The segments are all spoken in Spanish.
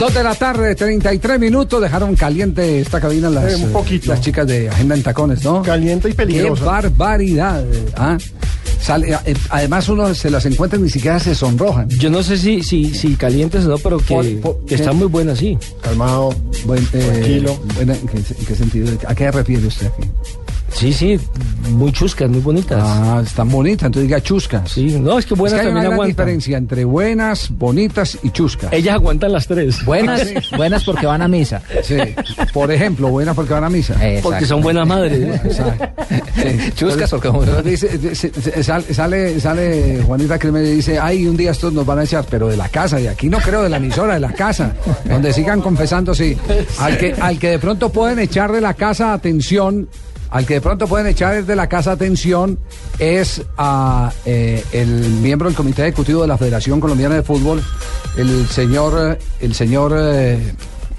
Dos de la tarde, 33 minutos. Dejaron caliente esta cabina las, Eh, un poquito. las chicas de Agenda en Tacones, ¿no? Caliente y peligrosa. ¡Qué barbaridad! ¿ah? Sale, eh, además, uno se las encuentra y ni siquiera se sonrojan. Yo no sé si, si, si calientes o no, pero que, Por- por- que está muy buena, sí. Calmado. Buen, eh, Tranquilo. buena- ¿en, qué, en qué sentido? ¿A qué refiere usted aquí? Sí, sí, muy chuscas, muy bonitas. Ah, están bonitas, entonces diga chuscas. Sí, no, es que Es buenas que hay una gran diferencia entre buenas, bonitas y chuscas. Ellas aguantan las tres. Buenas, buenas porque van a misa. Sí. Por ejemplo, buenas porque van a misa. Eh, Porque exacto. son buenas madres. Exacto. Sí. Chuscas porque sale, sale, sale Juanita Crimen y dice, ay, un día estos nos van a echar, pero de la casa, y aquí no creo de la emisora, de la casa, donde sigan confesando, sí. Al que, al que de pronto pueden echar de la casa, atención, al que de pronto pueden echar de la casa, atención, es a eh, el miembro del Comité Ejecutivo de la Federación Colombiana de Fútbol, el señor, eh, el señor eh,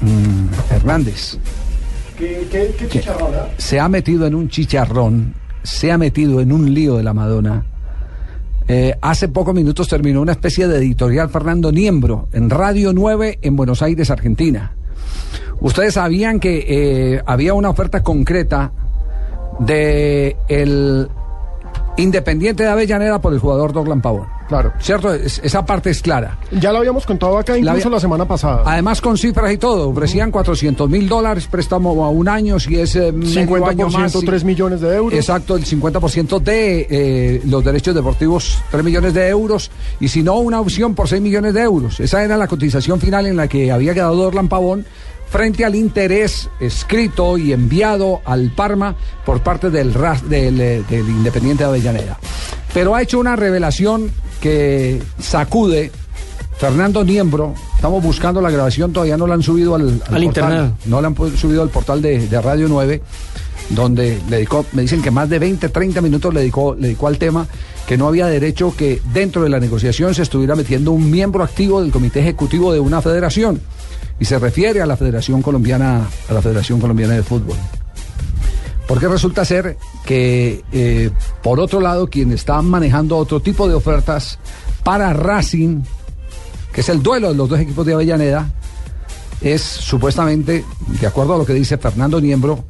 mm, Hernández ¿Qué, qué, qué chicharrón, ah? se ha metido en un chicharrón, se ha metido en un lío de la Madonna. Eh, hace pocos minutos terminó una especie de editorial Fernando Niembro en Radio 9 en Buenos Aires, Argentina. Ustedes sabían que eh, había una oferta concreta de el Independiente de Avellaneda por el jugador Dorlan Pavón. Claro. ¿Cierto? Es- esa parte es clara. Ya lo habíamos contado acá incluso había- la semana pasada. Además con cifras y todo, ofrecían 400 mil dólares, préstamo a un año, si es eh, medio año 50%, más. 3 millones de euros. Exacto, el 50% de eh, los derechos deportivos, 3 millones de euros, y si no, una opción por 6 millones de euros. Esa era la cotización final en la que había quedado Orlan Pavón frente al interés escrito y enviado al Parma por parte del, del, eh, del Independiente de Avellaneda. Pero ha hecho una revelación que sacude Fernando Niembro. Estamos buscando la grabación, todavía no la han subido al, Al portal. internet. No la han subido al portal de, de Radio 9, donde le dedicó, me dicen que más de 20, 30 minutos le dedicó, le dedicó al tema, que no había derecho que dentro de la negociación se estuviera metiendo un miembro activo del comité ejecutivo de una federación. Y se refiere a la Federación Colombiana, a la Federación Colombiana de Fútbol. Porque resulta ser que, eh, por otro lado, quien está manejando otro tipo de ofertas para Racing, que es el duelo de los dos equipos de Avellaneda, es supuestamente, de acuerdo a lo que dice Fernando Niembro,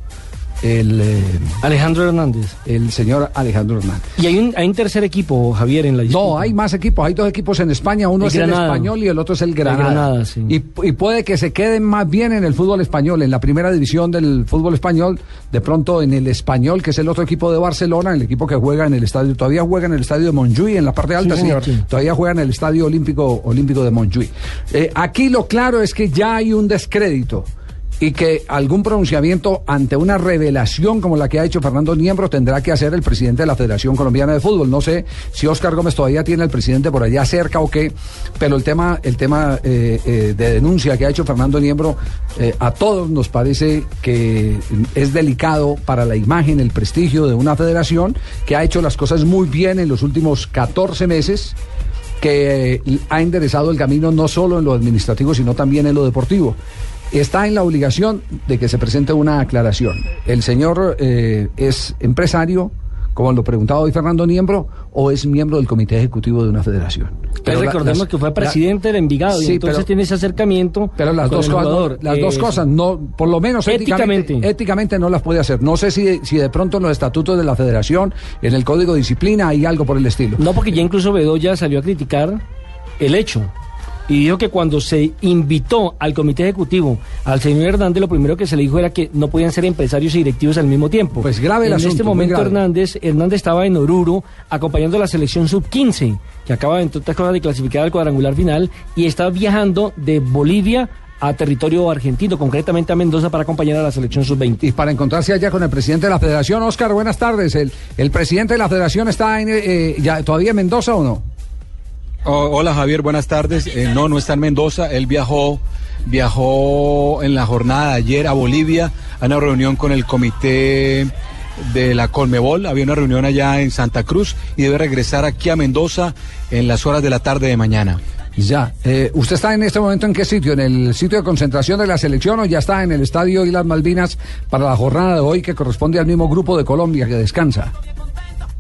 el, eh, Alejandro Hernández. el señor Alejandro Hernández. Y hay un, hay un tercer equipo, Javier, en la disputa. No, hay más equipos, hay dos equipos en España, uno El es el español y el otro es el Granada. Granada, sí. y, y puede que se queden más bien en el fútbol español, en la primera división del fútbol español, de pronto en el español, que es el otro equipo de Barcelona, el equipo que juega en el estadio, todavía juega en el estadio de Montjuic, en la parte alta, sí, señor. Sí. todavía juega en el estadio olímpico, olímpico de Montjuic. Eh, aquí lo claro es que ya hay un descrédito y que algún pronunciamiento ante una revelación como la que ha hecho Fernando Niembro tendrá que hacer el presidente de la Federación Colombiana de Fútbol. No sé si Oscar Gómez todavía tiene al presidente por allá cerca o qué, pero el tema, el tema eh, eh, de denuncia que ha hecho Fernando Niembro eh, a todos nos parece que es delicado para la imagen, el prestigio de una federación que ha hecho las cosas muy bien en los últimos 14 meses que ha enderezado el camino no solo en lo administrativo, sino también en lo deportivo. Está en la obligación de que se presente una aclaración. El señor eh, es empresario, como lo preguntaba hoy Fernando Niembro, o es miembro del comité ejecutivo de una federación. Pero la- recordemos las- que fue presidente del Envigado y Sí, entonces pero- tiene ese acercamiento pero las con dos el cosas, no- las dos Eso. cosas, no, por lo menos éticamente, Éticamente. éticamente no las puede hacer. No sé si, si de pronto en los estatutos de la federación, en el código de disciplina, hay algo por el estilo. No, porque ya incluso Bedoya salió a criticar el hecho. Y dijo que cuando se invitó al comité ejecutivo al señor Hernández, lo primero que se le dijo era que no podían ser empresarios y directivos al mismo tiempo. Pues grave el En asunto, este momento. Hernández, Hernández estaba en Oruro acompañando a la selección sub-15, que acaba, entre otras cosas, de clasificar al cuadrangular final, y estaba viajando de Bolivia a territorio argentino, concretamente a Mendoza, para acompañar a la selección sub-20. Y para encontrarse allá con el presidente de la federación, Oscar, buenas tardes. ¿El, el presidente de la federación está en, eh, ya, todavía en Mendoza o no? Oh, hola Javier, buenas tardes. Eh, no, no está en Mendoza. Él viajó viajó en la jornada de ayer a Bolivia a una reunión con el comité de la Colmebol, había una reunión allá en Santa Cruz y debe regresar aquí a Mendoza en las horas de la tarde de mañana. Ya, eh, ¿usted está en este momento en qué sitio? ¿En el sitio de concentración de la selección o ya está en el estadio Islas Malvinas para la jornada de hoy que corresponde al mismo grupo de Colombia que descansa?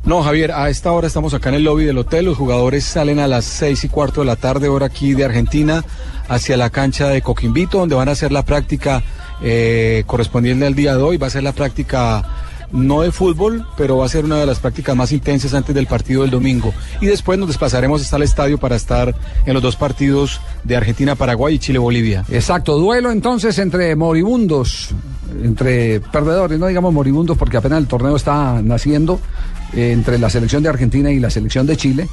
No, Javier, a esta hora estamos acá en el lobby del hotel. Los jugadores salen a las seis y cuarto de la tarde, hora aquí de Argentina, hacia la cancha de Coquimbito, donde van a hacer la práctica eh, correspondiente al día de hoy. Va a ser la práctica no de fútbol, pero va a ser una de las prácticas más intensas antes del partido del domingo. Y después nos desplazaremos hasta el estadio para estar en los dos partidos de Argentina-Paraguay y Chile-Bolivia. Exacto, duelo entonces entre moribundos, entre perdedores, no digamos moribundos porque apenas el torneo está naciendo, eh, entre la selección de Argentina y la selección de Chile.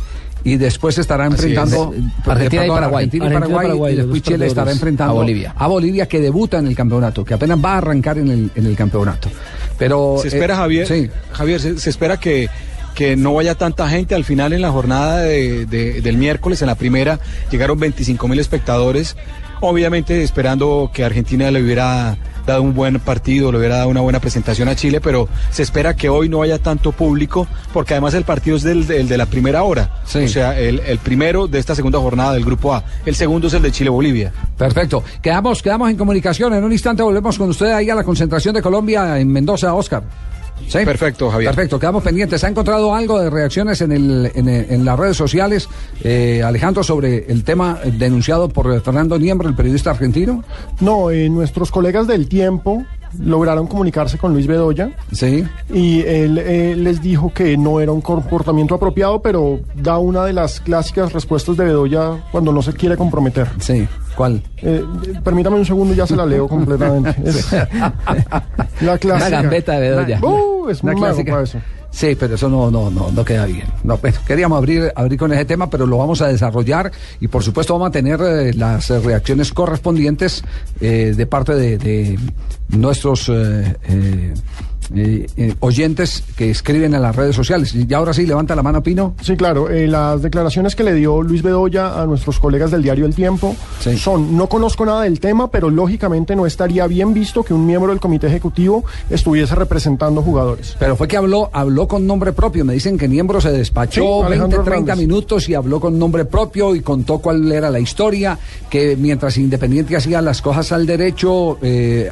Y después se estará enfrentando es. Argentina y Paraguay. Argentina y Argentina y Paraguay, Paraguay, y los después dos Chile estará enfrentando A Bolivia. a Bolivia que debuta en el campeonato, que apenas va a arrancar en el, en el campeonato. Pero Se espera, eh, Javier, sí. Javier, se, se espera que, que no vaya tanta gente. Al final, en la jornada de- de- del miércoles, en la primera, llegaron 25 mil espectadores. Obviamente, esperando que Argentina le hubiera dado un buen partido, le hubiera dado una buena presentación a Chile, pero se espera que hoy no haya tanto público, porque además el partido es del, del de la primera hora. Sí. O sea, el, el primero de esta segunda jornada del Grupo A. El segundo es el de Chile-Bolivia. Perfecto. Quedamos, quedamos en comunicación. En un instante volvemos con usted ahí a la concentración de Colombia en Mendoza, Oscar. ¿Sí? Perfecto, Javier. Perfecto, quedamos pendientes. ¿Ha encontrado algo de reacciones en, el, en, el- en las redes sociales, eh, Alejandro, sobre el tema denunciado por Fernando Niembro, el periodista argentino? No, eh, nuestros colegas del tiempo lograron comunicarse con Luis Bedoya Sí. y él eh, les dijo que no era un comportamiento apropiado, pero da una de las clásicas respuestas de Bedoya cuando no se quiere comprometer. Sí. ¿Cuál? Eh, permítame un segundo, ya se la leo completamente. Es la clásica. Una gambeta de Bedoya. Uh, es Una muy mago clásica. para eso. Sí, pero eso no, no, no, no queda bien. No, queríamos abrir, abrir con ese tema, pero lo vamos a desarrollar y por supuesto vamos a tener eh, las eh, reacciones correspondientes eh, de parte de, de nuestros eh, eh, eh, oyentes que escriben en las redes sociales. Y ahora sí, levanta la mano, Pino. Sí, claro. eh, las declaraciones que le dio Luis Bedoya a nuestros colegas del diario El Tiempo Sí. son, no conozco nada del tema, pero lógicamente no estaría bien visto que un miembro del comité ejecutivo estuviese representando jugadores. Pero fue que habló, habló con nombre propio. Me dicen que Niembro se despachó Sí, 20, Alejandro 30 Hernández. minutos y habló con nombre propio y contó cuál era la historia, que mientras Independiente hacía las cosas al derecho,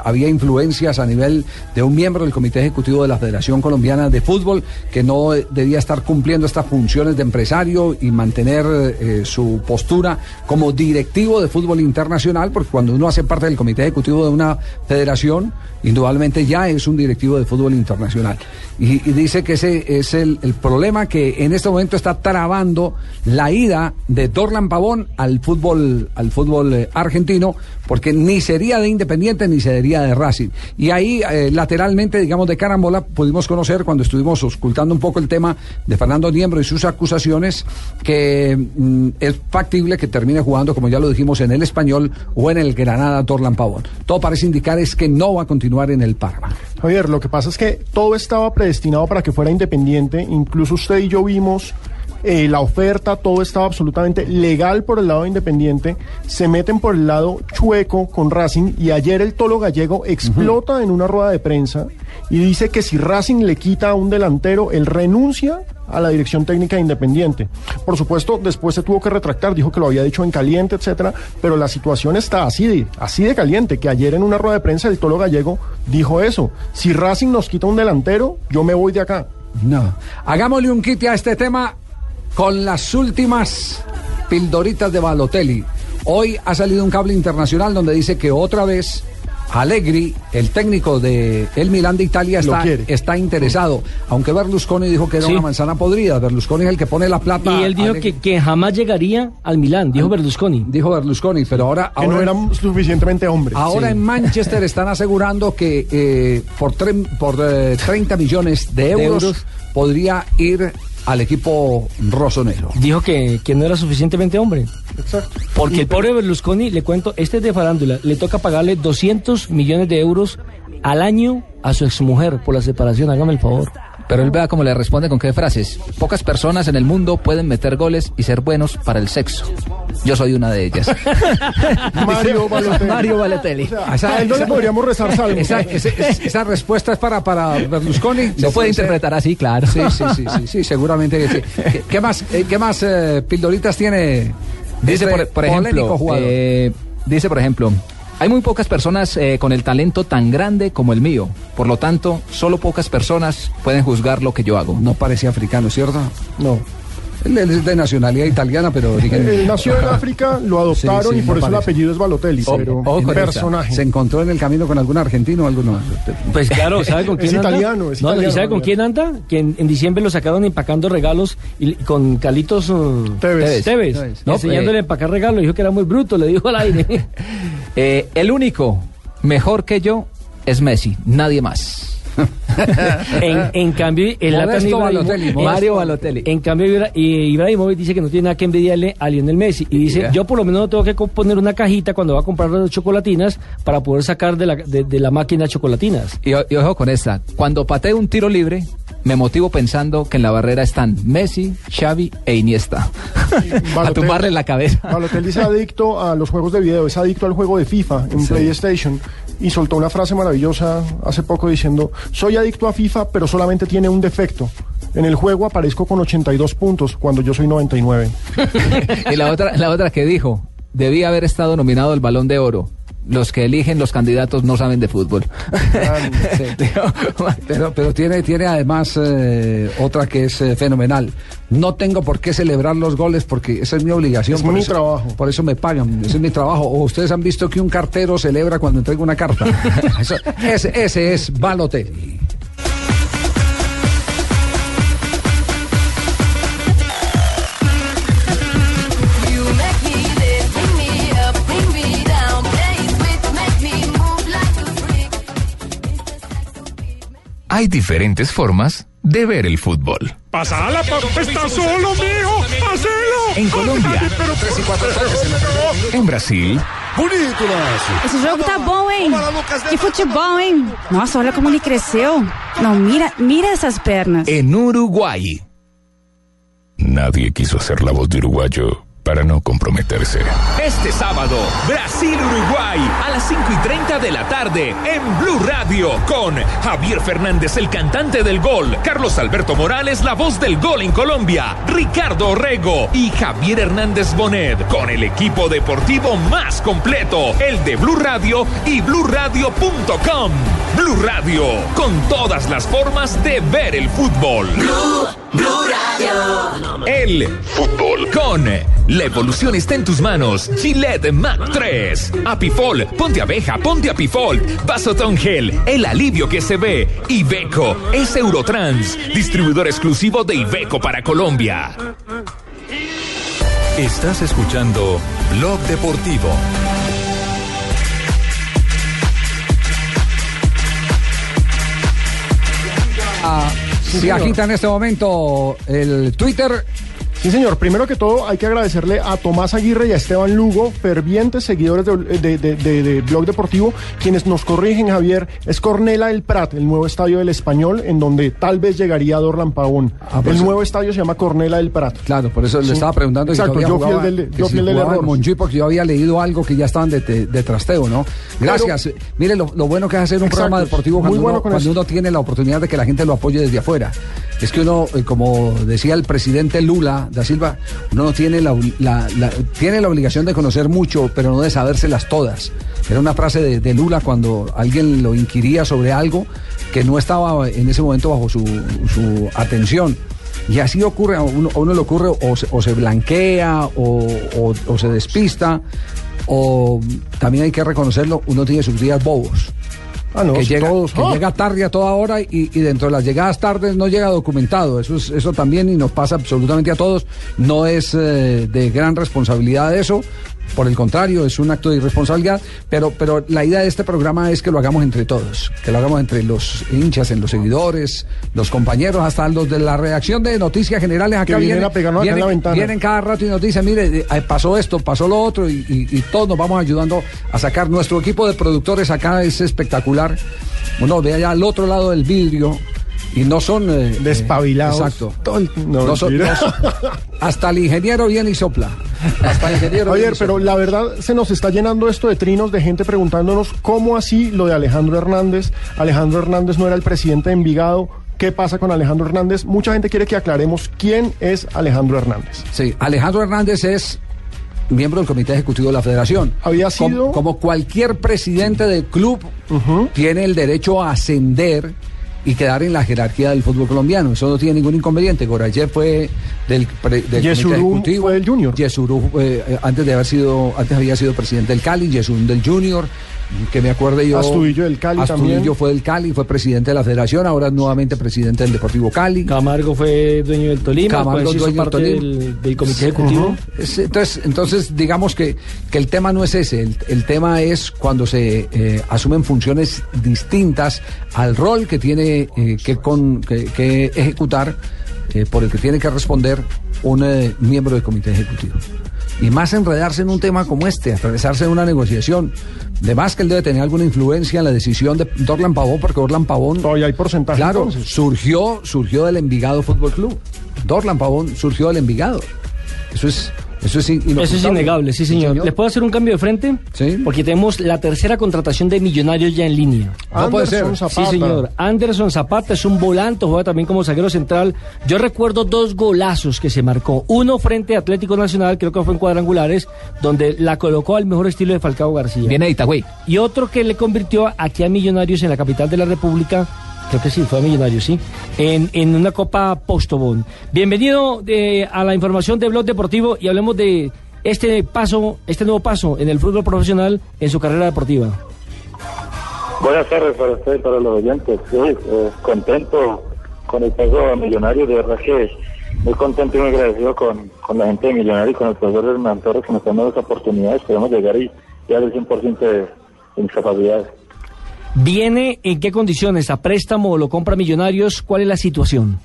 había influencias a nivel de un miembro del Comité Ejecutivo de la Federación Colombiana de Fútbol que no eh, debía estar cumpliendo estas funciones de empresario y mantener eh, su postura como directivo de fútbol internacional, porque cuando uno hace parte del Comité Ejecutivo de una federación, indudablemente ya es un directivo de fútbol internacional. Y, dice que ese es el, el problema que en este momento está trabando la ida de Dorlan Pavón al fútbol, al fútbol eh, argentino, porque ni sería de Independiente ni sería de Racing. Y ahí eh, lateralmente, digamos, de carambola, pudimos conocer cuando estuvimos ocultando un poco el tema de Fernando Niembro y sus acusaciones, que mm, es factible que termine jugando, como ya lo dijimos, en el español o en el Granada Dorlan Pavón. Todo parece indicar es que no va a continuar en el Parma. Javier, lo que pasa es que todo estaba predestinado para que fuera independiente. Incluso usted y yo vimos eh, la oferta, todo estaba absolutamente legal por el lado de Independiente. Se meten por el lado chueco con Racing y ayer el Tolo Gallego explota en una rueda de prensa y dice que si Racing le quita a un delantero, él renuncia a la dirección técnica de Independiente. Por supuesto, después se tuvo que retractar, dijo que lo había dicho en caliente, etcétera, pero la situación está así de, así de caliente, que ayer en una rueda de prensa el Tolo Gallego dijo eso, si Racing nos quita un delantero, yo me voy de acá. No. Hagámosle un quite a este tema con las últimas pildoritas de Balotelli. Hoy ha salido un cable internacional donde dice que otra vez Allegri, el técnico de el Milán de Italia, está, interesado. Aunque Berlusconi dijo que era Sí. una manzana podrida. Berlusconi es el que pone la plata. Y él dijo que, que jamás llegaría al Milán, dijo Berlusconi. Dijo Berlusconi, pero ahora. Que ahora no eran suficientemente hombres. Ahora Sí. en Manchester están asegurando que eh, por, tre- por eh, 30 millones de euros, euros. podría ir al equipo rosonero. Dijo que, que no era suficientemente hombre. Exacto. Porque el pobre Berlusconi, le cuento, este es de farándula, le toca pagarle 200 millones de euros al año a su exmujer por la separación, hágame el favor. Pero él vea cómo le responde con qué frases. Pocas personas en el mundo pueden meter goles y ser buenos para el sexo. Yo soy una de ellas. Mario Balotelli. Mario Balotelli. O sea, a él no le podríamos rezar salmos. Esa, esa- esa respuesta es para, para Berlusconi. Lo puede interpretar así, claro. Sí, sí, sí, sí, sí, seguramente que sí. ¿Qué, qué más, eh, qué más eh, pildoritas tiene Dice, este por, ejemplo, eh, dice, por ejemplo, hay muy pocas personas eh, con el talento tan grande como el mío. Por lo tanto, solo pocas personas pueden juzgar lo que yo hago. no parece africano, ¿cierto? No. Él, él es de nacionalidad italiana, pero origen- Él nació en África, lo adoptaron Sí, sí, y por eso el apellido es Balotelli, Ojo, pero ojo con esa. personaje. se encontró en el camino con algún argentino o alguno. Pues claro, ¿sabe con Es quién anda? italiano, es No, ¿y italiano, sabe con quién anda? Que en, en diciembre lo sacaron empacando regalos y, y con Calitos uh, Tevez. Tevez, Tevez. No, enseñándole eh. a empacar regalos. Dijo que era muy bruto, le dijo al aire. Eh, el único mejor que yo es Messi, nadie más. en, en cambio, el Modesto Balotelli, Mario Balotelli. En cambio, Ibrahimovic dice que no tiene nada que envidiarle a Lionel Messi. Y dice, yo por lo menos no tengo que poner una cajita cuando va a comprar las chocolatinas para poder sacar de la, de, de la máquina chocolatinas. Y, y ojo con esta. Cuando pateo un tiro libre, me motivo pensando que en la barrera están Messi, Xavi e Iniesta. a tumbarle la cabeza. Balotelli es adicto a los juegos de video, es adicto al juego de FIFA en PlayStation y soltó una frase maravillosa hace poco diciendo, soy adicto a FIFA pero solamente tiene un defecto. En el juego aparezco con 82 puntos cuando yo soy 99. y la otra, la otra que dijo, debía haber estado nominado al Balón de Oro. Los que eligen los candidatos no saben de fútbol. Pero, pero tiene, tiene además eh, otra que es eh, fenomenal. No tengo por qué celebrar los goles porque esa es mi obligación. Es por mi eso- trabajo. Por eso me pagan, ese es mi trabajo. O ustedes han visto que un cartero celebra cuando entrega una carta. Eso- ese, ese es Balotelli. Hay diferentes formas de ver el fútbol. Pasala, papá, está solo, mijo. Hacelo. En Colombia. En Brasil. Esse jogo tá bom, hein? Que futebol, hein? Nossa, olha como ele cresceu. Não, mira, mira essas pernas. En Uruguay. Nadie quiso ser la voz de uruguayo para no comprometerse. Este sábado, Brasil-Uruguay a las 5 y 30 de la tarde en Blue Radio con Javier Fernández, el cantante del gol, Carlos Alberto Morales, la voz del gol en Colombia, Ricardo Orrego y Javier Hernández Bonet con el equipo deportivo más completo, el de Blue Radio y BlueRadio.com. Blue Radio, con todas las formas de ver el fútbol. El fútbol con la evolución está en tus manos. Gillette Mac 3. Apifol, ponte abeja, ponte Apifol. Vasotón Gel, el alivio que se ve. Iveco es Eurotrans, distribuidor exclusivo de Iveco para Colombia. Estás escuchando Blog Deportivo. Ah, se agita en este momento el Twitter. Sí, señor. Primero que todo, hay que agradecerle a Tomás Aguirre y a Esteban Lugo, fervientes seguidores de, de- de- de- de Blog Deportivo, quienes nos corrigen, Javier. Es Cornela del Prat, el nuevo estadio del Español, en donde tal vez llegaría Dorlan Pavón. Ah, el eso- nuevo estadio se llama Cornela del Prat. Claro, por eso Sí. le estaba preguntando Exacto, yo fui el jugaba- del- yo si fui el del error. Montjuic, porque yo había leído algo que ya estaban de, trasteo, ¿no? Gracias. Mire, lo, lo bueno que es hacer un Exacto, programa deportivo muy cuando, bueno uno, cuando uno tiene la oportunidad de que la gente lo apoye desde afuera. Es que uno, eh, como decía el presidente Lula da Silva, uno no tiene la, tiene la obligación de conocer mucho, pero no de sabérselas todas. Era una frase de, Lula cuando alguien lo inquiría sobre algo que no estaba en ese momento bajo su, su atención. Y así ocurre, a uno, le ocurre o se, blanquea o- o se despista, o también hay que reconocerlo, uno tiene sus días bobos. Ah, no, que llega, todos. que ¡Ah! llega tarde a toda hora y, y dentro de las llegadas tardes no llega documentado. Eso, es- eso también y nos pasa absolutamente a todos. No es eh, de gran responsabilidad eso. Por el contrario, es un acto de irresponsabilidad, pero, pero la idea de este programa es que lo hagamos entre todos, que lo hagamos entre los hinchas, en los seguidores, los compañeros, hasta los de la redacción de noticias generales acá Que vienen a pegarnos acá en vienen, la ventana. vienen cada rato y nos dicen, mire, eh, pasó esto, pasó lo otro, y, y- y todos nos vamos ayudando a sacar. Nuestro equipo de productores acá es espectacular. Uno ve allá al otro lado del vidrio Y no son... eh, Despabilados. eh, exacto. Todo el- no, No son- mentira. no son- hasta el ingeniero viene y sopla. Hasta el ingeniero y pero sopla. la verdad se nos está llenando esto de trinos de gente preguntándonos cómo así lo de Alejandro Hernández. Alejandro Hernández no era el presidente de Envigado. ¿Qué pasa con Alejandro Hernández? Mucha gente quiere que aclaremos quién es Alejandro Hernández. Sí, Alejandro Hernández es miembro del Comité Ejecutivo de la Federación. Había sido- Como, cualquier presidente del club, tiene el derecho a ascender y quedar en la jerarquía del fútbol colombiano. Eso no tiene ningún inconveniente. Gorayev fue del, pre- del Comité fue del Junior. Yesurún, eh, antes de haber sido, antes había sido presidente del Cali, Yesurún del Junior, que me acuerde yo. Astudillo del Cali Astudillo también. fue del Cali, fue presidente de la Federación, ahora nuevamente presidente del Deportivo Cali. Camargo fue dueño del Tolima, Camargo, pues dueño del parte Tolima. del, del comité ejecutivo. Es- Entonces, entonces digamos que, que el tema no es ese, el, el tema es cuando se eh, asumen funciones distintas al rol que tiene eh, que, con- que- que ejecutar, eh, por el que tiene que responder un eh, miembro del comité ejecutivo. Y más enredarse en un tema como este, atravesarse en una negociación. De más que él debe tener alguna influencia en la decisión de Dorlan Pavón, porque Dorlan Pavón. Todavía hay porcentaje. Claro, entonces. surgió, surgió del Envigado Fútbol Club. Dorlan Pavón surgió del Envigado. Eso es, eso es Eso es innegable, sí señor. ¿Les puedo hacer un cambio de frente? Sí. Porque tenemos la tercera contratación de millonarios ya en línea. No puede ser. Anderson Zapata. Sí, señor. Anderson Zapata es un volante, juega también como zaguero central. Yo recuerdo dos golazos que se marcó. Uno frente a Atlético Nacional, creo que fue en cuadrangulares, donde la colocó al mejor estilo de Falcao García. Viene de Itagüí. Y otro que le convirtió aquí a Millonarios en la capital de la República, creo que sí, fue a Millonarios, sí, en, en una Copa Postobón. Bienvenido eh, a la información de Blog Deportivo y hablemos de este paso, este nuevo paso en el fútbol profesional en su carrera deportiva. Buenas tardes para usted y para los oyentes. Sí, eh, contento con el paso a Millonarios, de verdad que muy contento y muy agradecido con, con la gente de Millonarios y con el profesor Hernán Torres que nos están dando esta oportunidad. Esperemos llegar y ya al 100% de, de mis capacidades. ¿Viene en qué condiciones? ¿A préstamo o lo compra Millonarios? ¿Cuál es la situación?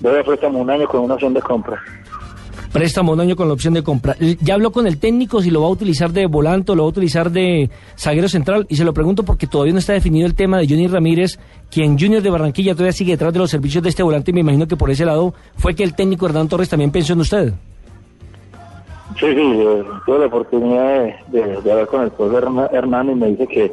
Voy a préstamo un año con una opción de compra. Préstamo un año con la opción de compra. Ya habló con el técnico si lo va a utilizar de volante o lo va a utilizar de zaguero central. Y se lo pregunto porque todavía no está definido el tema de Johnny Ramírez, quien Junior de Barranquilla todavía sigue detrás de los servicios de este volante. Y me imagino que por ese lado fue que el técnico Hernán Torres también pensó en usted. Sí, sí, eh, tuve la oportunidad de, de- de hablar con el profesor Hernán y me dice que,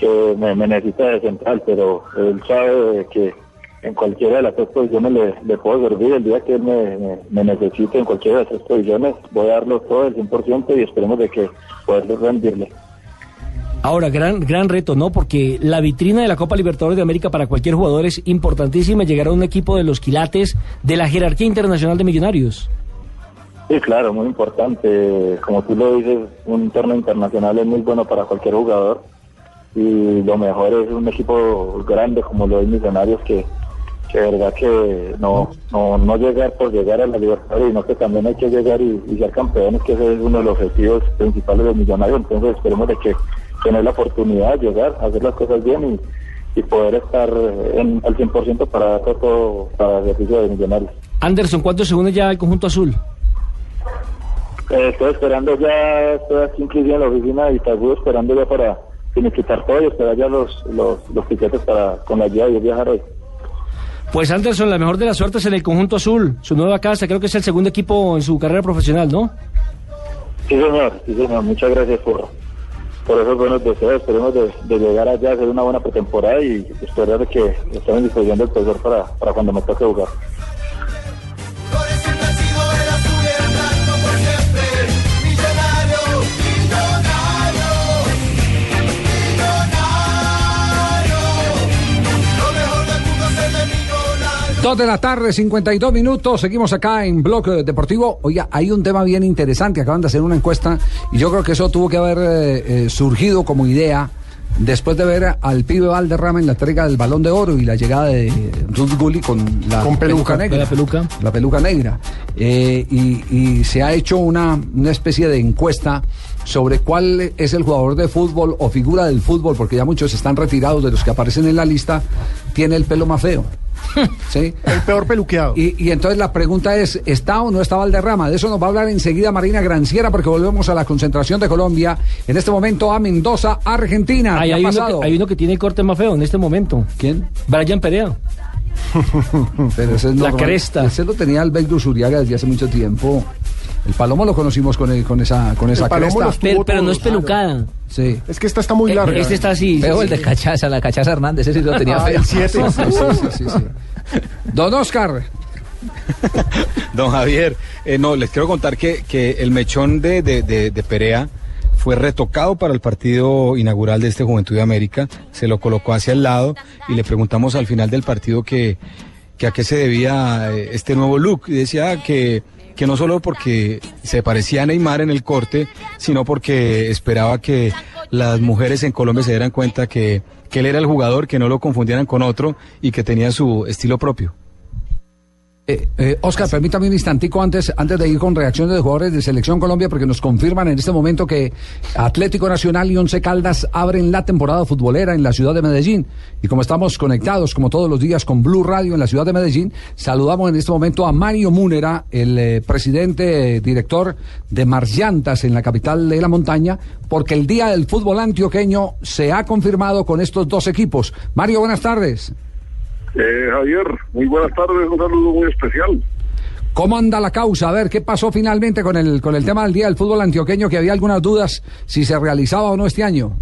que me, me necesita de central, pero él sabe que en cualquiera de las tres posiciones le, le puedo servir. El día que él me, me- me necesite en cualquiera de las tres posiciones, voy a darlo todo el 100% y esperemos de que poderle rendirle. Ahora, gran, gran reto, ¿no? Porque la vitrina de la Copa Libertadores de América para cualquier jugador es importantísima. Llegar a un equipo de los quilates de la jerarquía internacional de Millonarios. Sí, claro, muy importante. Como tú lo dices, un torneo internacional es muy bueno para cualquier jugador. Y lo mejor es un equipo grande como lo es Millonarios, que, que de verdad que no, no, no llegar por llegar a la Libertadores, sino que también hay que llegar y, y ser campeones, que ese es uno de los objetivos principales de Millonarios. Entonces esperemos de que tener la oportunidad de llegar, hacer las cosas bien y, y poder estar en, al 100% para dar todo para el ejercicio de Millonarios. Anderson, ¿cuántos segundos ya el conjunto azul? Eh, estoy esperando ya, estoy aquí inclusive en la oficina de Itagüí, esperando ya para finiquitar todo y esperar ya los, los, los tiquetes para, con la guía de viajar hoy. Pues Anderson, la mejor de las suertes en el conjunto azul, su nueva casa, creo que es el segundo equipo en su carrera profesional, ¿no? Sí, señor, sí, señor, muchas gracias por, por esos buenos deseos. Esperemos de, de llegar allá, hacer una buena pretemporada y esperar que estemos disfrutando del profesor para, para cuando me toque jugar. Dos de la tarde, 52 minutos. Seguimos acá en Bloque Deportivo. Oiga, hay un tema bien interesante. Acaban de hacer una encuesta y yo creo que eso tuvo que haber eh, eh, surgido como idea después de ver al pibe Valderrama en la entrega del Balón de Oro y la llegada de Ruth Gulli con la Con peluca. negra. La peluca. La peluca negra. Eh, y, y se ha hecho una, una especie de encuesta sobre cuál es el jugador de fútbol o figura del fútbol, porque ya muchos están retirados de los que aparecen en la lista, tiene el pelo más feo. ¿Sí? El peor peluqueado. Y, y entonces la pregunta es, ¿está o no está Valderrama? De eso nos va a hablar enseguida Marina Granciera porque volvemos a la concentración de Colombia. En este momento a Mendoza, Argentina. Hay, ¿Qué ha hay uno pasado? que, hay uno que tiene el corte más feo en este momento. ¿Quién? Brian Perea. Pero ese es La normal. cresta. Ese lo tenía el Beck Usuriaga desde hace mucho tiempo. El Palomo lo conocimos con, el- con esa, con esa cresta. Pero, pero no es pelucada. Sí. Es que esta está muy Eh, larga. Este está así. Veo sí, el de. Cachaza, la Cachaza Hernández, ese sí lo tenía Ah, feo. el siete. Sí, sí, sí, sí, sí. Don Oscar, Don Javier, eh, no, les quiero contar que, que el mechón de, de, de- de Perea fue retocado para el partido inaugural de este Juventud de América, se lo colocó hacia el lado y le preguntamos al final del partido que, que a qué se debía eh, este nuevo look y decía que, que no solo porque se parecía a Neymar en el corte, sino porque esperaba que las mujeres en Colombia se dieran cuenta que, que él era el jugador, que no lo confundieran con otro y que tenía su estilo propio. Eh, eh, Oscar, permítame un instantico antes, antes de ir con reacciones de jugadores de Selección Colombia, porque nos confirman en este momento que Atlético Nacional y Once Caldas abren la temporada futbolera en la ciudad de Medellín. Y como estamos conectados, como todos los días, con Blue Radio en la ciudad de Medellín, saludamos en este momento a Mario Múnera, el eh, presidente, eh, director de Marllantas en la capital de la montaña, porque el día del fútbol antioqueño se ha confirmado con estos dos equipos. Mario, buenas tardes. Eh, Javier, muy buenas tardes, un saludo muy especial. ¿Cómo anda la causa? A ver, ¿qué pasó finalmente con el, con el tema del Día del Fútbol Antioqueño? Que había algunas dudas si se realizaba o no este año.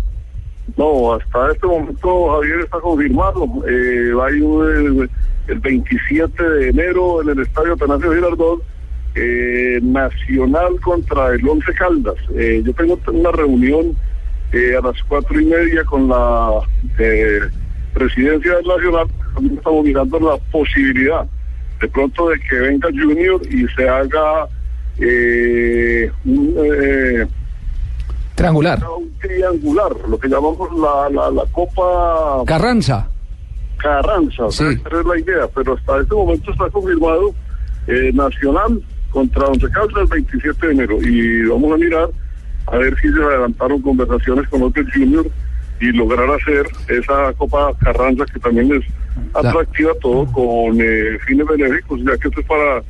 No, hasta este momento Javier está confirmado. Eh, hay un, eh, el 27 de enero en el estadio Atanasio Girardot, eh, Nacional contra el Once Caldas. Eh, yo tengo una reunión eh, a las cuatro y media con la eh, presidencia del Nacional. También estamos mirando la posibilidad de pronto de que venga Junior y se haga eh, un... eh, Triangular. un triangular, lo que llamamos la, la, la Copa Carranza. Carranza, Sí. esa es la idea, pero hasta este momento está confirmado eh, Nacional contra Once Caldas el 27 de enero y vamos a mirar a ver si se adelantaron conversaciones con del Junior y lograr hacer esa Copa Carranza que también es atractiva todo con eh, fines benéficos, ya que esto es para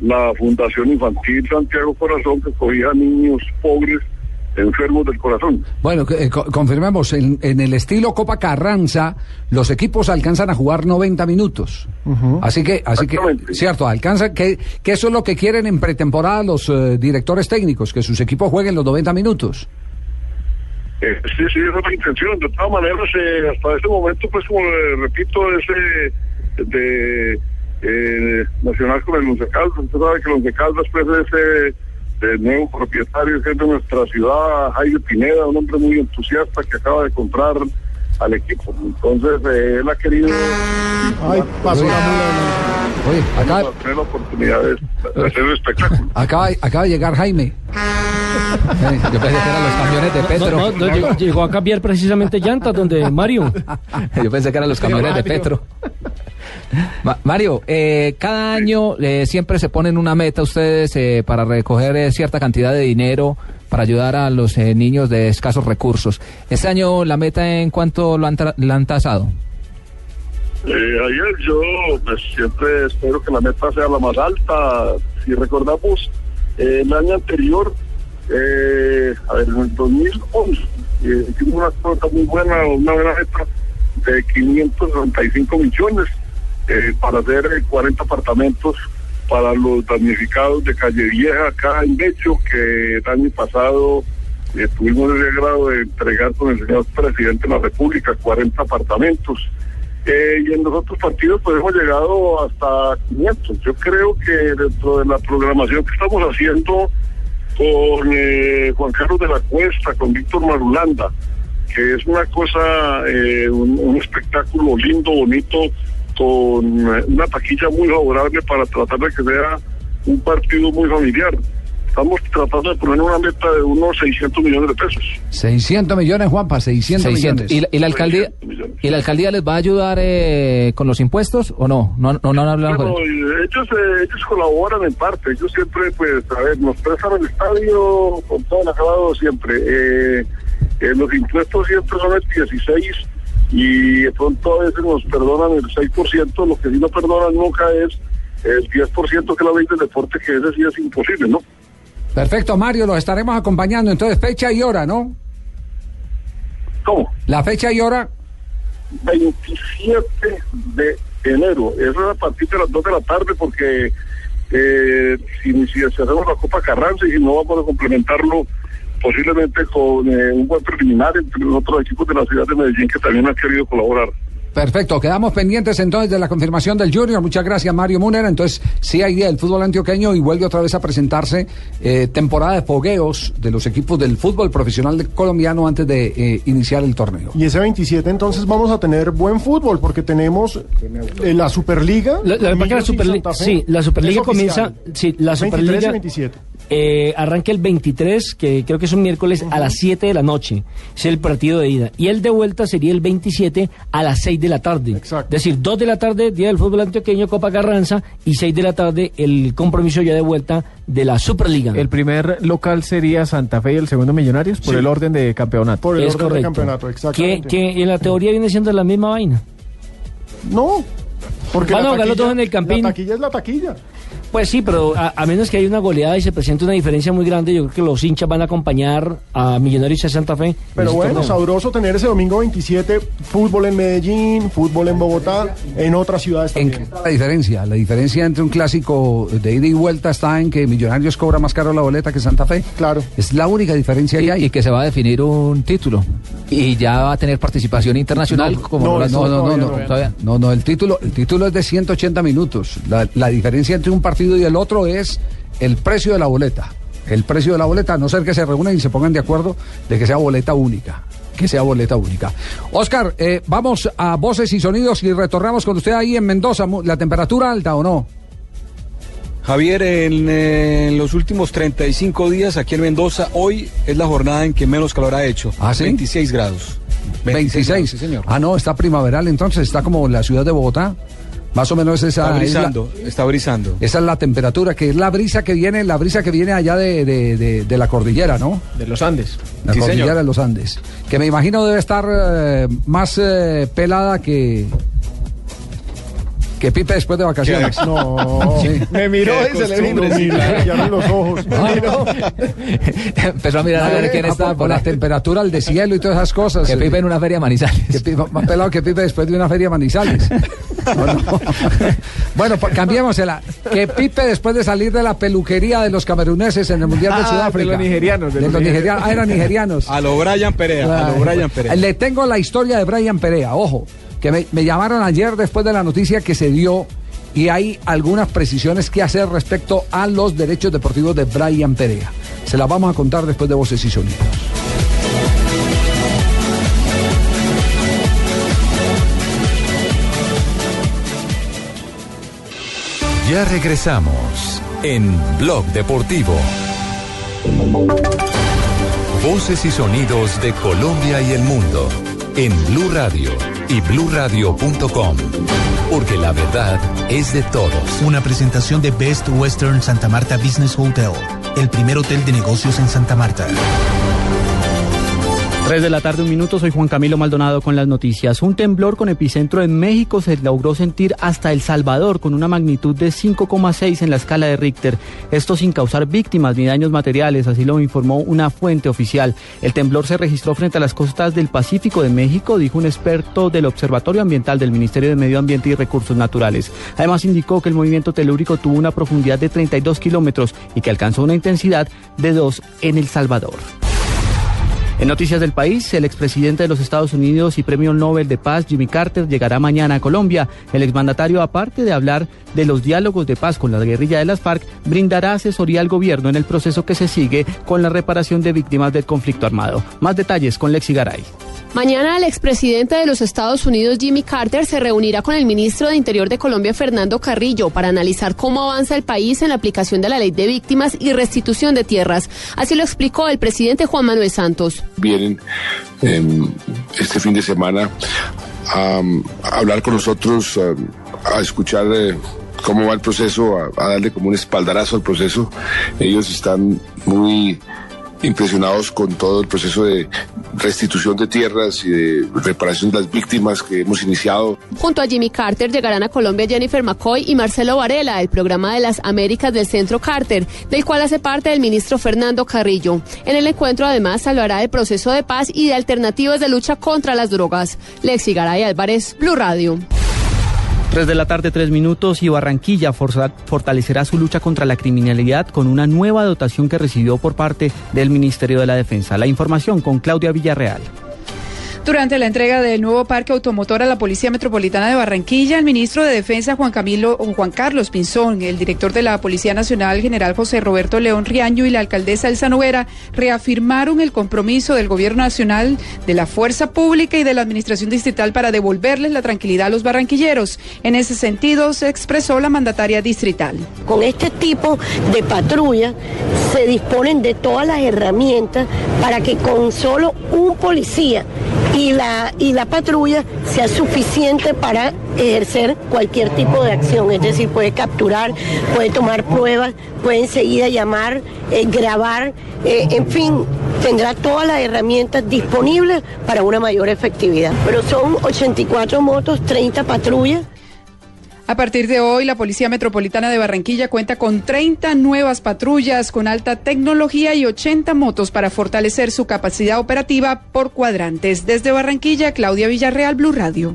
la Fundación Infantil Santiago Corazón que cogía a niños pobres enfermos del corazón. Bueno, que, eh, co- confirmemos, en, en el estilo Copa Carranza, los equipos alcanzan a jugar 90 minutos. Así que, así que, cierto, alcanza que, que eso es lo que quieren en pretemporada los eh, directores técnicos, que sus equipos jueguen los 90 minutos. Eh, sí, sí, esa es la intención. De todas maneras, eh, hasta ese momento, pues como le repito, ese de eh, Nacional con el Once Caldas. Usted sabe que el Once Caldas pues, es el nuevo propietario que es de nuestra ciudad, Jaime Pineda, un hombre muy entusiasta que acaba de comprar al equipo. Entonces, eh, él ha querido... Ay, pasó la mula. Oye, acá, tener la oportunidad de, de hacer el espectáculo. acaba, acaba de llegar Jaime. Eh, Yo pensé que eran los camiones de Petro. No, no, no, llegó, llegó a cambiar precisamente llantas donde Mario. Yo pensé que eran los camiones de Petro. Ma- Mario, eh, cada año eh, siempre se ponen una meta ustedes eh, para recoger eh, cierta cantidad de dinero para ayudar a los eh, niños de escasos recursos. Este año la meta en cuánto lo han, la han tasado. Eh, ayer yo pues, siempre espero que la meta sea la más alta. Si recordamos, eh, el año anterior, eh, a ver, en el 2011, eh, hicimos una cuota muy buena, una buena meta de 595 millones eh, para hacer eh, 40 apartamentos para los damnificados de Calle Vieja acá en Becho, que el año pasado eh, tuvimos el grado de entregar con el señor presidente de la República 40 apartamentos. Eh, y en los otros partidos pues hemos llegado hasta 500. Yo creo que dentro de la programación que estamos haciendo con eh, Juan Carlos de la Cuesta, con Víctor Marulanda, que es una cosa, eh, un, un espectáculo lindo, bonito, con eh, una taquilla muy favorable para tratar de que sea un partido muy familiar. Estamos tratando de poner una meta de unos 600 millones de pesos. 600 millones, Juanpa, 600, 600. millones. ¿Y, la- y la alcaldía, ¿Y la alcaldía les va a ayudar eh, con los impuestos o no? No, no, no han hablado con Bueno, y ellos, eh, ellos colaboran en parte, ellos siempre, pues, a ver, nos prestan el estadio con todo el acabado siempre. Eh, eh, los impuestos siempre son el y de pronto a veces nos perdonan el 6%, lo que sí no perdonan nunca es el 10% que la ley del deporte, que ese sí es imposible, ¿no? Perfecto, Mario, los estaremos acompañando. Entonces, fecha y hora, ¿no? ¿Cómo? La fecha y hora. 27 de enero. Eso es a partir de las 2 de la tarde porque eh, si, si hacemos la Copa Carranza y si no vamos a complementarlo posiblemente con eh, un buen preliminar entre otros equipos de la ciudad de Medellín que también han querido colaborar. Perfecto, quedamos pendientes entonces de la confirmación del Junior. Muchas gracias, Mario Munera. Entonces, sí hay día del fútbol antioqueño y vuelve otra vez a presentarse eh, temporada de fogueos de los equipos del fútbol profesional de- colombiano antes de eh, iniciar el torneo. Y ese 27 entonces vamos a tener buen fútbol porque tenemos eh, la Superliga. La, la, verdad que la Millos y Superli- Santa Fe. sí, la Superliga comienza. Sí, la 23 y Superliga. 27. eh, arranca el 23, que creo que es un miércoles, a las 7 de la noche. Es el partido de ida. Y el de vuelta sería el 27 a las 6 de la tarde. Es decir, 2 de la tarde, Día del Fútbol Antioqueño, Copa Carranza, y 6 de la tarde, el compromiso ya de vuelta de la Superliga. El primer local sería Santa Fe y el segundo Millonarios por Sí. el orden de campeonato. es correcto. Que, que en la teoría viene siendo la misma vaina. No. Porque Van a jugar los dos en el Campín. La taquilla es la taquilla. Pues sí, pero a, a menos que haya una goleada y se presente una diferencia muy grande, yo creo que los hinchas van a acompañar a Millonarios y a Santa Fe. en Pero bueno, torneo. sabroso tener ese domingo 27 fútbol en Medellín, fútbol en Bogotá, en otras ciudades también. La diferencia, la diferencia entre un clásico de ida y vuelta está en que Millonarios cobra más caro la boleta que Santa Fe. Claro. Es la única diferencia que hay. Y que se va a definir un título. Y ya va a tener participación internacional como no, lo- no, no, no, no, no, no, el título, el título es de 180 minutos. La, la diferencia entre un partido y el otro es el precio de la boleta. El precio de la boleta, a no ser que se reúnan y se pongan de acuerdo de que sea boleta única. Que sea boleta única. Oscar, eh, vamos a voces y sonidos y retornamos con usted ahí en Mendoza. ¿La temperatura alta o no? Javier, en, eh, en los últimos 35 días aquí en Mendoza, hoy es la jornada en que menos calor ha hecho. ¿Ah, sí? 26 grados. 26. grados, sí, señor. Ah, no, está primaveral, entonces está como la ciudad de Bogotá. Más o menos esa Está es la- brisando, está brisando. Esa es la temperatura, que es la brisa que viene, la brisa que viene allá de, de- de- de la cordillera, ¿no? De los Andes. La Sí, cordillera señor. de los Andes. Que me imagino debe estar eh, más eh, pelada que. Que Pipe después de vacaciones. No. Sí. Me miró y se le vino. brillaron los ojos. Me Ah, miró. Empezó a mirar a ver quién Ah, estaba por, por la ahí. temperatura, el deshielo y todas esas cosas. Que Pipe en una feria Manizales. Que Pipe- más pelado que Pipe después de una feria Manizales. Bueno, pues cambiémosela. Que Pipe después de salir de la peluquería de los cameruneses en el Mundial de Ah, Sudáfrica. de los nigerianos, De, de los nigerianos. Ah, eran nigerianos. A lo Brian Perea, a lo Brian Perea. Le tengo la historia de Brian Perea, ojo, que me, me llamaron ayer después de la noticia que se dio y hay algunas precisiones que hacer respecto a los derechos deportivos de Brian Perea. Se las vamos a contar después de Voces y Sonidos. Ya regresamos en Blog Deportivo. Voces y sonidos de Colombia y el mundo en Blue Radio y bluradio.com. Porque la verdad es de todos. Una presentación de Best Western Santa Marta Business Hotel, el primer hotel de negocios en Santa Marta. 3 de la tarde, un minuto, soy Juan Camilo Maldonado con las noticias. Un temblor con epicentro en México se logró sentir hasta El Salvador con una magnitud de 5,6 en la escala de Richter. Esto sin causar víctimas ni daños materiales, así lo informó una fuente oficial. El temblor se registró frente a las costas del Pacífico de México, dijo un experto del Observatorio Ambiental del Ministerio de Medio Ambiente y Recursos Naturales. Además indicó que el movimiento telúrico tuvo una profundidad de 32 kilómetros y que alcanzó una intensidad de 2 en El Salvador. En noticias del país, el expresidente de los Estados Unidos y premio Nobel de Paz, Jimmy Carter, llegará mañana a Colombia. El exmandatario, aparte de hablar de los diálogos de paz con la guerrilla de las FARC, brindará asesoría al gobierno en el proceso que se sigue con la reparación de víctimas del conflicto armado. Más detalles con Lexi Garay. Mañana el expresidente de los Estados Unidos, Jimmy Carter, se reunirá con el ministro de Interior de Colombia, Fernando Carrillo, para analizar cómo avanza el país en la aplicación de la ley de víctimas y restitución de tierras. Así lo explicó el presidente Juan Manuel Santos. Vienen em, este fin de semana a, a hablar con nosotros, a, a escuchar eh, cómo va el proceso, a darle como un espaldarazo al proceso. Ellos están muy impresionados con todo el proceso de, restitución de tierras y de reparación de las víctimas que hemos iniciado. Junto a Jimmy Carter llegarán a Colombia Jennifer McCoy y Marcelo Varela, el programa de las Américas del Centro Carter, del cual hace parte el ministro Fernando Carrillo. En el encuentro además hablará del proceso de paz y de alternativas de lucha contra las drogas. Lexi Garay Álvarez, Blue Radio. 3 de la tarde, 3 minutos y Barranquilla fortalecerá su lucha contra la criminalidad con una nueva dotación que recibió por parte del Ministerio de la Defensa. La información con Claudia Villarreal. Durante la entrega del nuevo parque automotor a la Policía Metropolitana de Barranquilla, el ministro de Defensa Juan Camilo Juan Carlos Pinzón, el director de la Policía Nacional General José Roberto León Riaño y la alcaldesa Elsa Noguera reafirmaron el compromiso del Gobierno Nacional, de la Fuerza Pública y de la Administración Distrital para devolverles la tranquilidad a los barranquilleros. En ese sentido, se expresó la mandataria distrital. Con este tipo de patrulla se disponen de todas las herramientas para que con solo un policía y la, y la patrulla sea suficiente para ejercer cualquier tipo de acción. Es decir, puede capturar, puede tomar pruebas, puede enseguida llamar, eh, grabar, eh, en fin, tendrá todas las herramientas disponibles para una mayor efectividad. Pero son 84 motos, 30 patrullas. A partir de hoy, la Policía Metropolitana de Barranquilla cuenta con 30 nuevas patrullas con alta tecnología y 80 motos para fortalecer su capacidad operativa por cuadrantes. Desde Barranquilla, Claudia Villarreal, Blue Radio.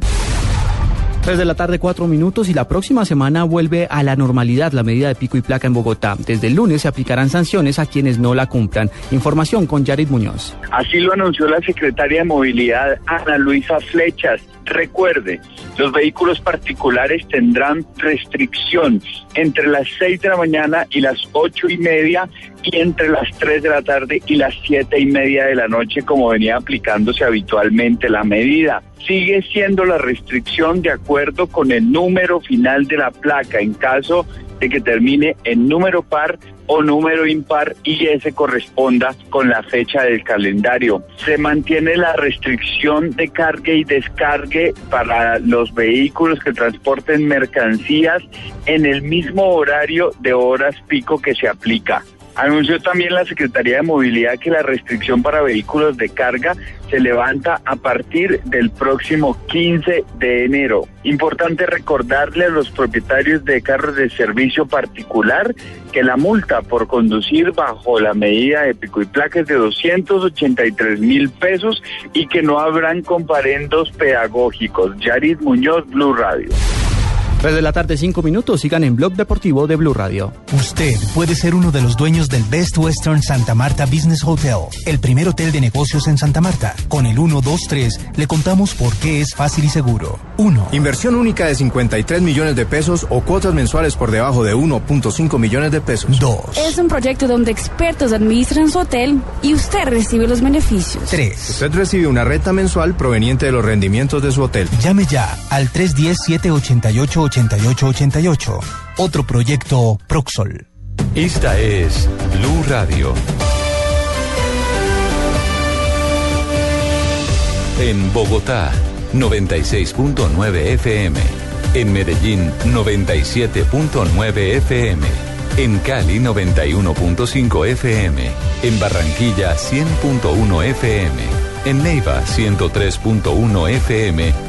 3 de la tarde, 4 minutos y la próxima semana vuelve a la normalidad la medida de pico y placa en Bogotá. Desde el lunes se aplicarán sanciones a quienes no la cumplan. Información con Yarid Muñoz. Así lo anunció la secretaria de Movilidad, Ana Luisa Flechas. Recuerde, los vehículos particulares tendrán restricción entre las 6 de la mañana y las ocho y media y entre las 3 de la tarde y las siete y media de la noche como venía aplicándose habitualmente la medida. Sigue siendo la restricción de acuerdo con el número final de la placa en caso de que termine en número par o número impar y ese corresponda con la fecha del calendario. Se mantiene la restricción de carga y descargue para los vehículos que transporten mercancías en el mismo horario de horas pico que se aplica. Anunció también la Secretaría de Movilidad que la restricción para vehículos de carga se levanta a partir del próximo 15 de enero. Importante recordarle a los propietarios de carros de servicio particular que la multa por conducir bajo la medida de pico y placa es de 283 mil pesos y que no habrán comparendos pedagógicos. Yaris Muñoz, Blue Radio. 3 de la tarde, 5 minutos. Sigan en Blog Deportivo de Blue Radio. Usted puede ser uno de los dueños del Best Western Santa Marta Business Hotel, el primer hotel de negocios en Santa Marta. Con el 123 le contamos por qué es fácil y seguro. 1. Inversión única de 53 millones de pesos o cuotas mensuales por debajo de 1.5 millones de pesos. 2. Es un proyecto donde expertos administran su hotel y usted recibe los beneficios. 3. Usted recibe una renta mensual proveniente de los rendimientos de su hotel. Llame ya al 310-788-8888. Otro proyecto Proxol. Esta es Blue Radio. En Bogotá, 96.9 FM. En Medellín, 97.9 FM. En Cali, 91.5 FM. En Barranquilla, 100.1 FM. En Neiva, 103.1 FM.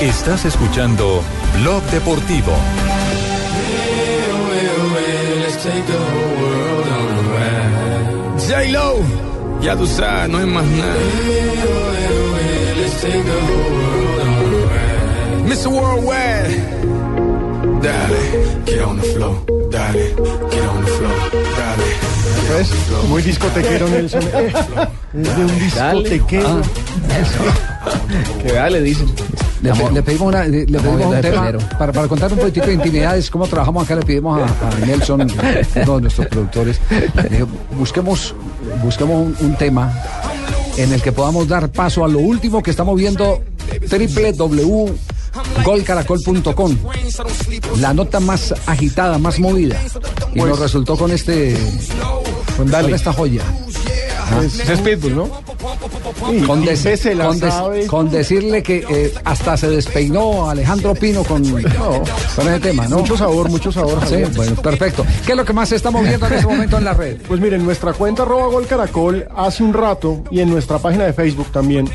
Estás escuchando Blog Deportivo. J-Lo, ya tú sabes, no hay más nada. Mr. Worldwide, dale, get on the floor, dale, get on the floor, dale. ¿Ves? Muy discotequero, Nelson. Es de un discotequero. Que vea, le dicen. Le, pe- le pedimos, una- le- le pedimos un tema para, para contar un poquitico de intimidades, cómo trabajamos acá, le pedimos a, a Nelson, uno de nuestros productores, dijo, busquemos, busquemos un, un tema en el que podamos dar paso a lo último que estamos viendo www.golcaracol.com la nota más agitada, más movida y Pues- nos resultó con este con, Dale. esta joya Ah. Es, es Pitbull, ¿no? Con, y dec- se la con dec- sabe. con decirle que eh, hasta se despeinó Alejandro Pino con, con ese tema, ¿no? Mucho sabor, mucho sabor. Sí, bueno, perfecto. ¿Qué es lo que más se está moviendo en este momento en la red? Pues miren, nuestra cuenta arroba gol caracol hace un rato y en nuestra página de Facebook también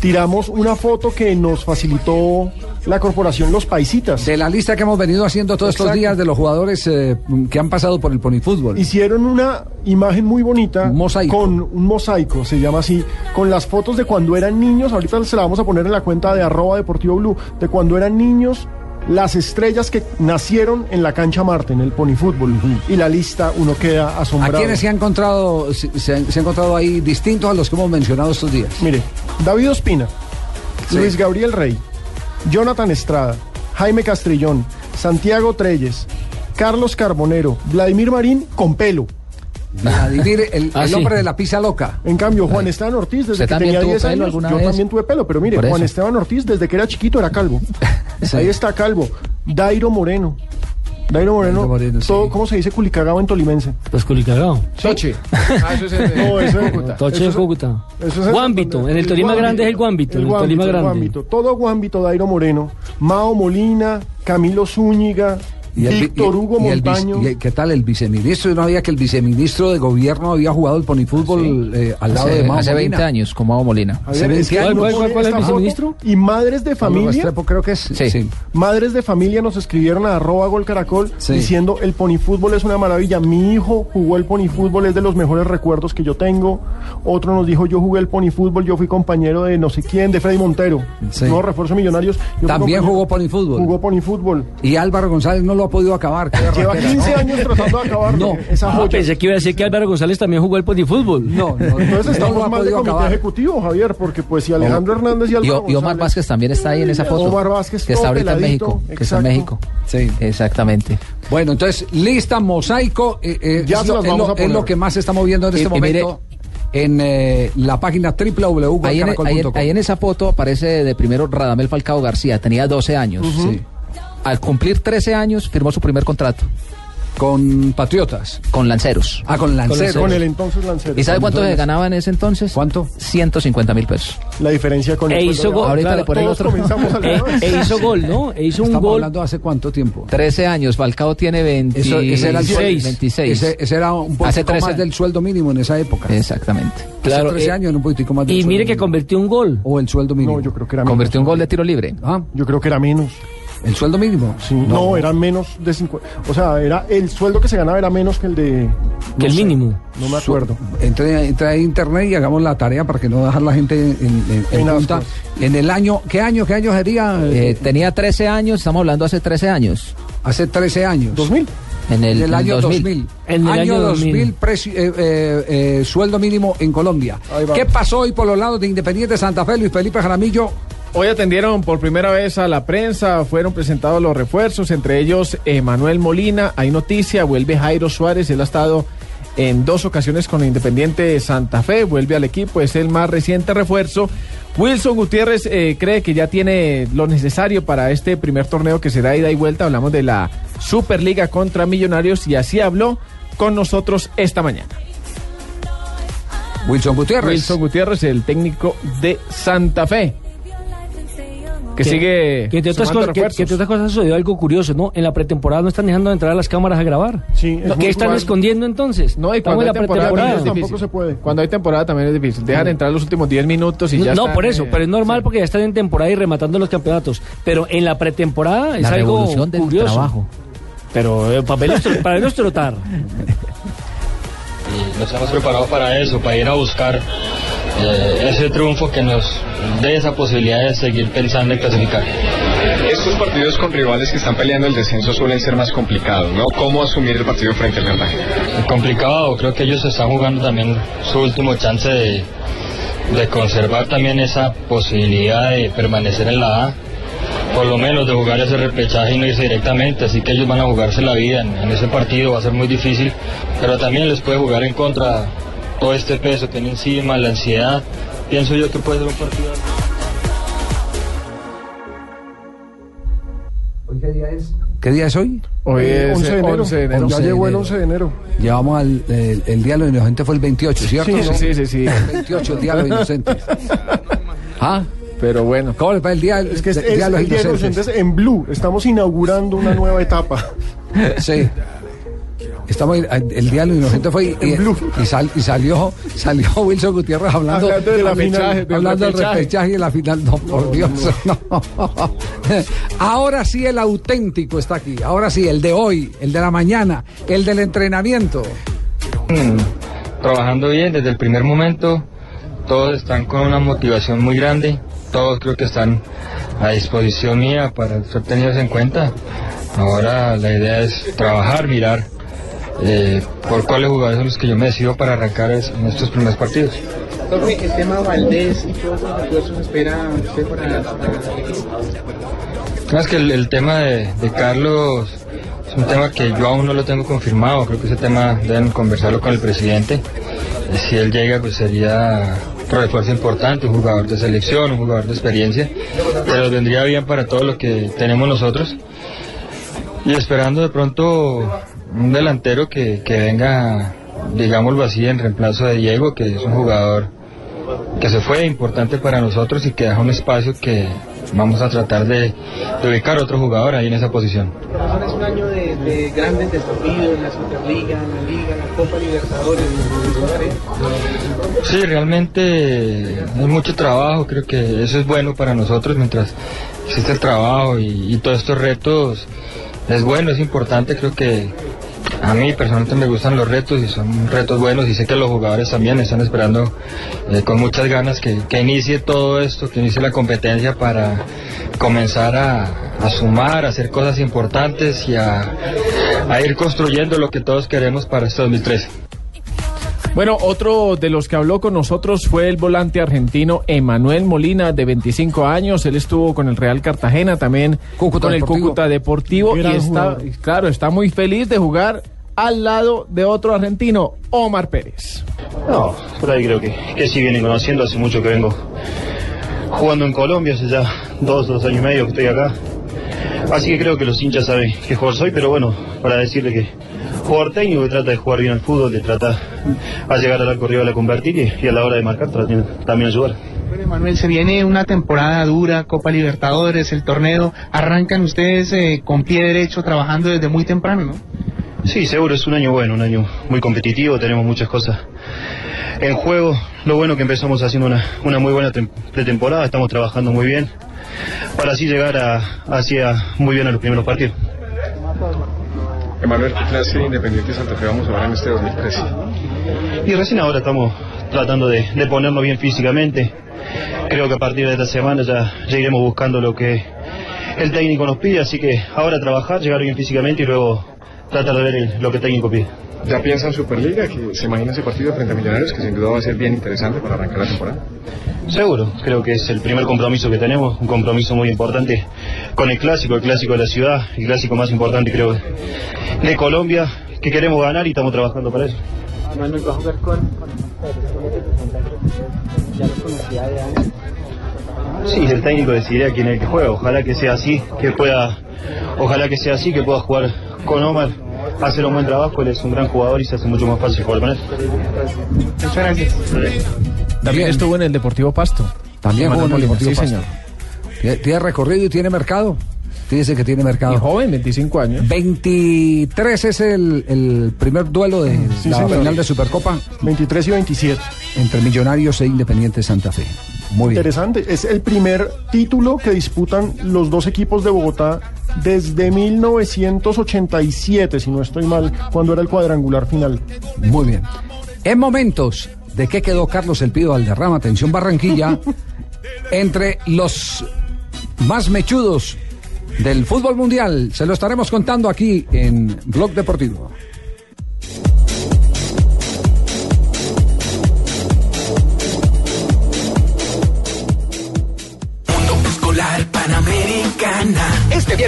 tiramos una foto que nos facilitó la corporación Los Paisitas. De la lista que hemos venido haciendo todos estos días de los jugadores eh, que han pasado por el ponifútbol. Hicieron una imagen muy bonita con un mosaico, se llama así, con las fotos de cuando eran niños, ahorita se la vamos a poner en la cuenta de arroba deportivo blue, de cuando eran niños, las estrellas que nacieron en la cancha Marte, en el ponifútbol. Y la lista uno queda ¿A asombrado. quiénes se ha encontrado, se, se- encontrado ahí distintos a los que hemos mencionado estos días? Mire, David Ospina, Sí. Luis Gabriel Rey, Jonathan Estrada, Jaime Castrillón, Santiago Treyes, Carlos Carbonero, Vladimir Marín con pelo. Vladimir, el, Ah, el sí. hombre de la pizza loca. En cambio, Juan Esteban Ortiz, desde ¿Usted que tenía tuvo 10 pelo años, yo vez? también tuve pelo, pero mire, Juan. Esteban Ortiz, desde que era chiquito, era calvo. Ahí está calvo. Dairo Moreno. Dairo Moreno, todo, ¿cómo se dice culicagao en tolimense? Pues Culicagao. Toche. Ah, eso es en- no, eso es Cúcuta. Toche Eso de es- Cúcuta. eso es en- Guámbito. En el Tolima Guámbito. Grande es el Guámbito. El En el Tolima Guámbito, el Grande. Guámbito. Todo Guámbito, Dairo Moreno, Mao Molina, Camilo Zúñiga, Víctor Hugo y el vice- Montaño. y el- ¿Qué tal el viceministro? Yo no había que el viceministro de gobierno había jugado el ponifútbol eh, al lado hace, de Mao hace Molina. 20 años, como Mao Molina. A ver, es que ¿Cuál- es el viceministro? Y madres de familia. Restrepo creo que es. Sí. Madres de familia nos escribieron a arroba gol caracol Sí. diciendo el ponifútbol es una maravilla. Mi hijo jugó el ponifútbol, es de los mejores recuerdos que yo tengo. Otro nos dijo yo jugué el ponifútbol, yo fui compañero de no sé quién, de Freddy Montero. Sí. No, refuerzo millonarios. Yo También jugó ponifútbol. Jugó ponifútbol. Y Álvaro González no lo ha podido acabar. Lleva berraquera, 15 ¿no? años tratando de acabar No. esa Ah, joya. pensé que iba a decir que Álvaro González también jugó el ponifútbol. No, no. Entonces no estamos ha mal de comité acabar. ejecutivo, Javier, porque pues si Alejandro Hernández y Y, Álvaro y Omar González- Vázquez también está ahí en esa foto. Omar Vázquez, que está ahorita en México. Que está en. México. Sí. Exactamente. Bueno, entonces, lista, mosaico, eh, eh, Ya es, se lo, las es vamos lo- a es poner. lo que más se está moviendo en Y- este y mire- momento en eh, la página Ahí en, ahí en- www.caracol.com. ahí en esa foto aparece de primero Radamel Falcao García, tenía 12 años. Sí. Al cumplir 13 años firmó su primer contrato. Con Patriotas. Con Lanceros. Ah, con Lanceros. Con el entonces Lancero. ¿Y sabe cuánto Entonces, se ganaba en ese entonces? ¿Cuánto? 150 mil pesos. La diferencia con E el hizo gol. Ahorita claro, le pone el todos otro. comenzamos al E, e hizo gol, ¿no? E hizo un Estamos gol. hablando hace cuánto tiempo. 13 años, Falcao tiene 26. Eso, ese era el sueldo. 26. Ese, ese era un poquito Hace más años. del sueldo mínimo en esa época. Exactamente. Claro, Claro, 13 eh, años, un poquitico más del Y mire que mínimo. convirtió un gol. O el sueldo mínimo. No, yo creo que era menos. Convirtió un gol de tiro libre. Ah, Yo creo que era menos. ¿El sueldo mínimo? Sí, no, era menos de 50. O sea, era el sueldo que se ganaba era menos que el de. Que el mínimo. No me acuerdo. Entre, entre a internet y hagamos la tarea para que no dejar la gente en, en, en En punta. ascuas. En el año, ¿qué año, qué año sería? Eh, tenía 13 años, estamos hablando hace 13 años. Hace 13 años. 2000. En el, En el año 2000. 2000. En el año año 2000, 2000. precio- eh, eh, eh, sueldo mínimo en Colombia. ¿Qué pasó hoy por los lados de Independiente Santa Fe, Luis Felipe Jaramillo? Hoy atendieron por primera vez a la prensa, fueron presentados los refuerzos, entre ellos Emanuel Molina, hay noticia, vuelve Jairo Suárez, él ha estado en dos ocasiones con Independiente Santa Fe, vuelve al equipo, es el más reciente refuerzo. Wilson Gutiérrez eh, cree que ya tiene lo necesario para este primer torneo que será ida y vuelta, hablamos de la Superliga contra Millonarios y así habló con nosotros esta mañana. Wilson Gutiérrez. Wilson Gutiérrez, el técnico de Santa Fe. Que, sigue Que entre, otras cosas, que, que entre otras cosas sucedió algo curioso, ¿no? En la pretemporada no están dejando de entrar a las cámaras a grabar. Sí, es No, muy ¿Qué están escondiendo entonces? No, y Estamos cuando en hay la temporada, pretemporada. también es Tampoco difícil. se puede. Cuando hay temporada también es difícil. Dejan entrar los últimos 10 minutos y ya no, están, por eso, eh, pero es normal porque ya están en temporada y rematando los campeonatos. Pero en la pretemporada es La algo revolución del curioso. trabajo. Pero eh, papel es tro- para no es trotar. y nos hemos preparado para eso, para ir a buscar eh, ese triunfo que nos dé esa posibilidad de seguir pensando en clasificar. Estos partidos con rivales que están peleando el descenso suelen ser más complicados, ¿no? ¿Cómo asumir el partido frente al Cartagena? Complicado, creo que ellos están jugando también su último chance de, de conservar también esa posibilidad de permanecer en la A, por lo menos de jugar ese repechaje y no irse directamente, así que ellos van a jugarse la vida en, en ese partido, va a ser muy difícil, pero también les puede jugar en contra todo este peso que tiene encima, la ansiedad, pienso yo que puede ser un partido. ¿Hoy qué día es? ¿Qué día es hoy? Hoy Eh, es 11 de enero. 11 de enero. Ya llegó el 11 de enero. Llevamos al el, el Día de los Inocentes fue el 28, ¿cierto? Sí, sí, sí, sí. El 28, el Día de los Inocentes. ¿Ah? Pero bueno. ¿Cómo le va el Día, Es que es, el día de los el Día de los Inocentes? Inocentes en Blue. Estamos inaugurando una nueva etapa. Sí. Estamos el día de los inocentes fue y, y sal- y salió salió Wilson Gutiérrez hablando, Hablando de la final, del hablando del repechaje. y de la final. No, por Dios. no. Ahora sí el auténtico está aquí. Ahora sí el de hoy, el de la mañana, el del entrenamiento. Mm, trabajando bien desde el primer momento. Todos están con una motivación muy grande. Todos creo que están a disposición mía para ser tenidos en cuenta. Ahora la idea es trabajar, mirar eh, por cuáles jugadores son los que yo me decido para arrancar es- en estos primeros partidos. El tema Valdés y todos los refuerzos espera usted para, para Más que el, el tema de, de Carlos es un tema que yo aún no lo tengo confirmado. Creo que ese tema deben conversarlo con el presidente. Si él llega, pues sería otro refuerzo importante, un jugador de selección, un jugador de experiencia. Pero vendría bien para todo lo que tenemos nosotros. Y esperando de pronto un delantero que, que venga, digámoslo así, en reemplazo de Diego, que es un jugador que se fue importante para nosotros y que deja un espacio que vamos a tratar de, de ubicar otro jugador ahí en esa posición. Es un año de, de grandes desafíos en la Superliga, en la Liga, en la Copa Libertadores. Sí, realmente hay mucho trabajo, creo que eso es bueno para nosotros mientras existe el trabajo y, y todos estos retos. Es bueno, es importante, creo que a mí personalmente me gustan los retos y son retos buenos y sé que los jugadores también están esperando eh, con muchas ganas que, que inicie todo esto, que inicie la competencia para comenzar a, sumar, a hacer cosas importantes y a, a ir construyendo lo que todos queremos para este 2013. Bueno, otro de los que habló con nosotros fue el volante argentino Emanuel Molina, de 25 años. Él estuvo con el Real Cartagena, también con el. Cúcuta Deportivo. Gran y está, claro, está muy feliz de jugar al lado de otro argentino, Omar Pérez. No, por ahí creo que, que sí vienen conociendo, hace mucho que vengo jugando en Colombia, hace ya dos, dos años y medio que estoy acá. Así que creo que los hinchas saben qué jugador soy, pero bueno, para decirle que jugador técnico que trata de jugar bien al fútbol, de trata a llegar al arco rival a convertir y, y a la hora de marcar también, también ayudar. Bueno, Manuel, se viene una temporada dura, Copa Libertadores, el torneo. Arrancan ustedes eh, con pie derecho, trabajando desde muy temprano, ¿no? Sí, seguro es un año bueno, un año muy competitivo, tenemos muchas cosas en juego. Lo bueno que empezamos haciendo una, una muy buena tem- pretemporada, estamos trabajando muy bien para así llegar a, hacia muy bien a los primeros partidos. Emanuel, ¿qué clase de Independiente Santa Fe vamos a ver en este 2013? Y recién ahora estamos tratando de, de ponernos bien físicamente. Creo que a partir de esta semana ya, ya iremos buscando lo que el técnico nos pide, así que ahora trabajar, llegar bien físicamente y luego tratar de ver el- lo que el técnico pide. ¿Ya piensa en Superliga? que ¿Se imagina ese partido frente a Millonarios que sin duda va a ser bien interesante para arrancar la temporada? Seguro, creo que es el primer compromiso que tenemos, un compromiso muy importante con el clásico, el clásico de la ciudad, el clásico más importante creo de Colombia, que queremos ganar y estamos trabajando para eso. Manuel va a jugar con, con ya lo conocía de antes. Sí, el técnico decidirá quién es el que juega. Ojalá que sea así, que pueda, ojalá que sea así, que pueda jugar con Omar, hacer un buen trabajo. Él es un gran jugador y se hace mucho más fácil jugar con él. Muchas gracias. También estuvo en el Deportivo Pasto. También jugó en el Deportivo sí, Pasto. señor. Tiene- Tiene recorrido y tiene mercado. Fíjese que tiene mercado. Y joven, 25 años. 23 es el, el primer duelo de Sí, la señor. final de Supercopa 23 y 27. entre Millonarios e Independiente Santa Fe. Muy bien. Interesante. Es el primer título que disputan los dos equipos de Bogotá desde 1987, si no estoy mal, cuando era el cuadrangular final. Muy bien. En momentos de qué quedó Carlos El Pido Valderrama, atención Barranquilla, entre los más mechudos del fútbol mundial. Se lo estaremos contando aquí en Blog Deportivo.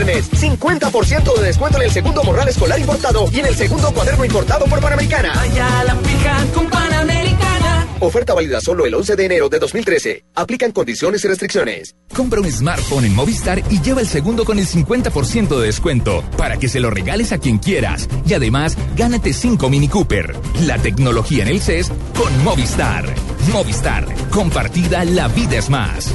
Viernes, 50% de descuento en el segundo morral escolar importado y en el segundo cuaderno importado por Panamericana. Vaya a la fija con Panamericana. Oferta válida solo el 11 de enero de 2013. Aplican condiciones y restricciones. Compra un smartphone en Movistar y lleva el segundo con el 50% de descuento para que se lo regales a quien quieras. Y además, gánate 5 Mini Cooper. La tecnología en el CES con Movistar. Movistar. Compartida, la vida es más.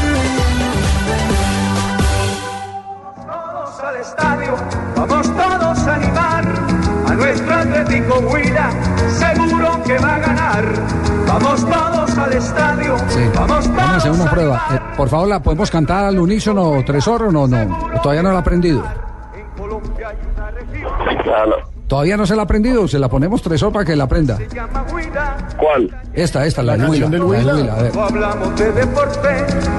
Huila, seguro que va a ganar. Vamos todos al estadio, vamos Vamos a hacer todos una a prueba. Eh, por favor, ¿la podemos cantar al unísono, Tresor, o no? No, todavía no la ha aprendido. ¿Todavía no se la ha aprendido? Se la ponemos Tresor para que la aprenda. ¿Cuál? Esta, esta, la, La del Huila. Huila. Huila, a ver. No hablamos de deporte,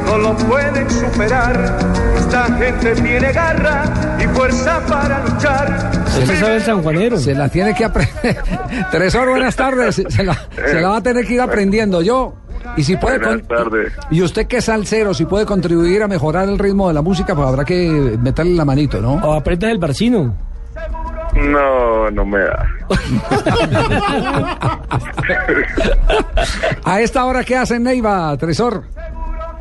no lo pueden superar. Esta gente tiene garra y fuerza para luchar. Se sabe el sanjuanero. Se la tiene que aprender. Tresor, buenas tardes. Se la, se la va a tener que ir aprendiendo yo. Y si puede con- Buenas tardes. y usted que es salsero, si puede contribuir a mejorar el ritmo de la música, pues habrá que meterle la manito, ¿no? O apretas el barcino. No, no me da. A esta hora, ¿qué hacen, Neiva, Tresor?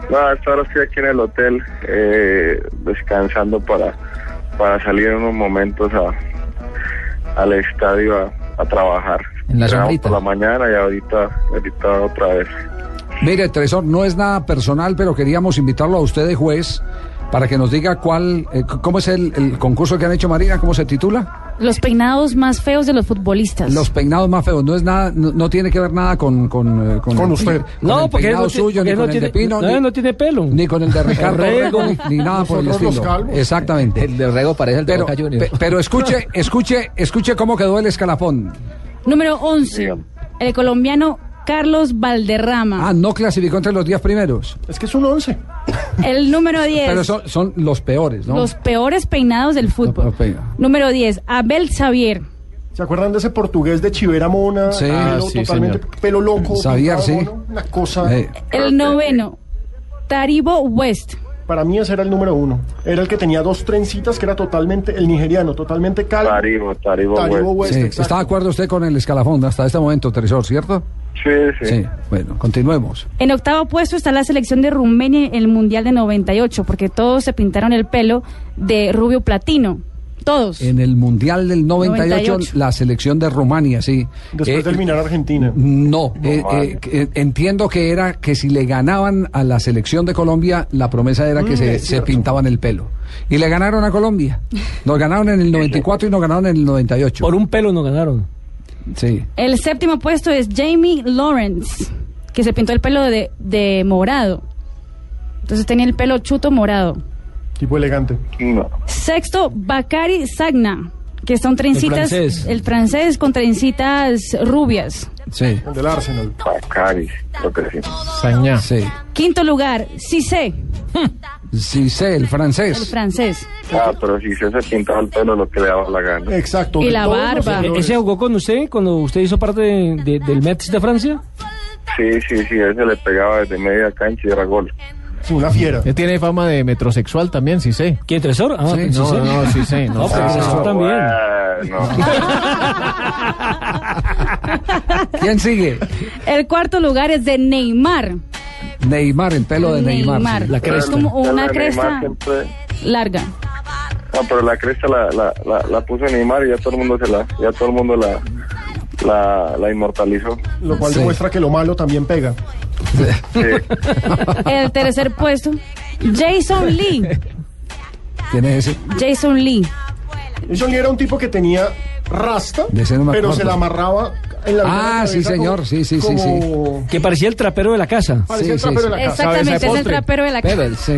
No, hasta ahora estoy aquí en el hotel eh, descansando para, para salir en unos momentos a, al estadio a, a trabajar. En la sombrita. por la mañana y ahorita, ahorita otra vez. Mire, Tresor, no es nada personal, pero queríamos invitarlo a usted de juez para que nos diga cuál, eh, cómo es el, el concurso que han hecho Marina, cómo se titula. Los peinados más feos de los futbolistas. Los peinados más feos, no es nada, no, no tiene que ver nada con con, eh, con, Con el- usted. con No, el porque peinado no suyo, porque ni con no el de tiene- Pino, no, ni, él no tiene pelo. ni con el de Ricardo Rego. Ni, ni nada por el estilo. Exactamente. El de Rego parece el de pero, Boca Juniors. pe- pero escuche, escuche, escuche cómo quedó el escalafón. Número 11. El colombiano Carlos Valderrama. Ah, no clasificó entre los 10 primeros. Es que es un 11. El número 10. Pero son, son los peores, ¿no? Los peores peinados del fútbol. Número 10. Abel Xavier. ¿Se acuerdan de ese portugués de Chivera Mona? Sí. pelo Ah, sí, totalmente señor. pelo loco. Xavier, sí. mono, Una cosa. Eh. El noveno. Taribo West. Para mí ese era el número uno. Era el que tenía dos trencitas, que era totalmente el nigeriano, totalmente calvo. Taribo, Taribo, Taribo West. West, Sí. ¿Está de acuerdo usted con el escalafón hasta este momento, Tresor, cierto? Sí, sí. Sí, bueno, continuemos. En octavo puesto está la selección de Rumania en el Mundial de 98, porque todos se pintaron el pelo de rubio platino. Todos. En el Mundial del 98, 98. la selección de Rumania, sí. Después Eh, de eliminar a Argentina. No, eh, eh, que- entiendo que era que si le ganaban a la selección de Colombia, la promesa era que Mm, se, se pintaban el pelo. Y le ganaron a Colombia. Nos ganaron en el 94 y nos ganaron en el 98. Por un pelo no ganaron. Sí. El séptimo puesto es Jamie Lawrence, que se pintó el pelo de, de morado. Entonces tenía el pelo chuto morado. Tipo elegante. No. Sexto, Bakari Sagna, que son trencitas. francés. el francés con trencitas rubias. Sí. El del Arsenal. Bacari, creo que sí. Quinto lugar, Cissé, Sí, sé, el el francés. francés. Ah, pero si se se pintaba el pelo lo que le daba la gana. Exacto. Y la barba. ¿E- ¿Ese jugó con usted cuando usted hizo parte de- de- del Metz de Francia? Sí, sí, sí, ese le pegaba desde media cancha y era gol. Sí, una fiera. Él tiene fama de metrosexual también, sí sé. ¿Quién, Tresor? Ah, Sí, sí no, no, sí sé. No, No, pero Tresor también. Bueno. ¿Quién sigue? El cuarto lugar es de Neymar. Neymar, el pelo de Neymar. Neymar. sí. La cresta. Es como una cresta. siempre- Larga. No, pero la cresta la, la, la, la puso Neymar y ya todo el mundo se la, ya todo el mundo la, la, la inmortalizó. Lo cual Sí. demuestra que lo malo también pega. El tercer puesto, Jason Lee. ¿Quién es ese? Jason Lee. Jason Lee era un tipo que tenía rasta, De ese no me pero acuerdo. se la amarraba en la Ah, sí, señor, sí, sí, sí, sí. Que parecía el trapero de la casa. Parecía el trapero de la casa. Exactamente, es el trapero de la casa. Pero, sí.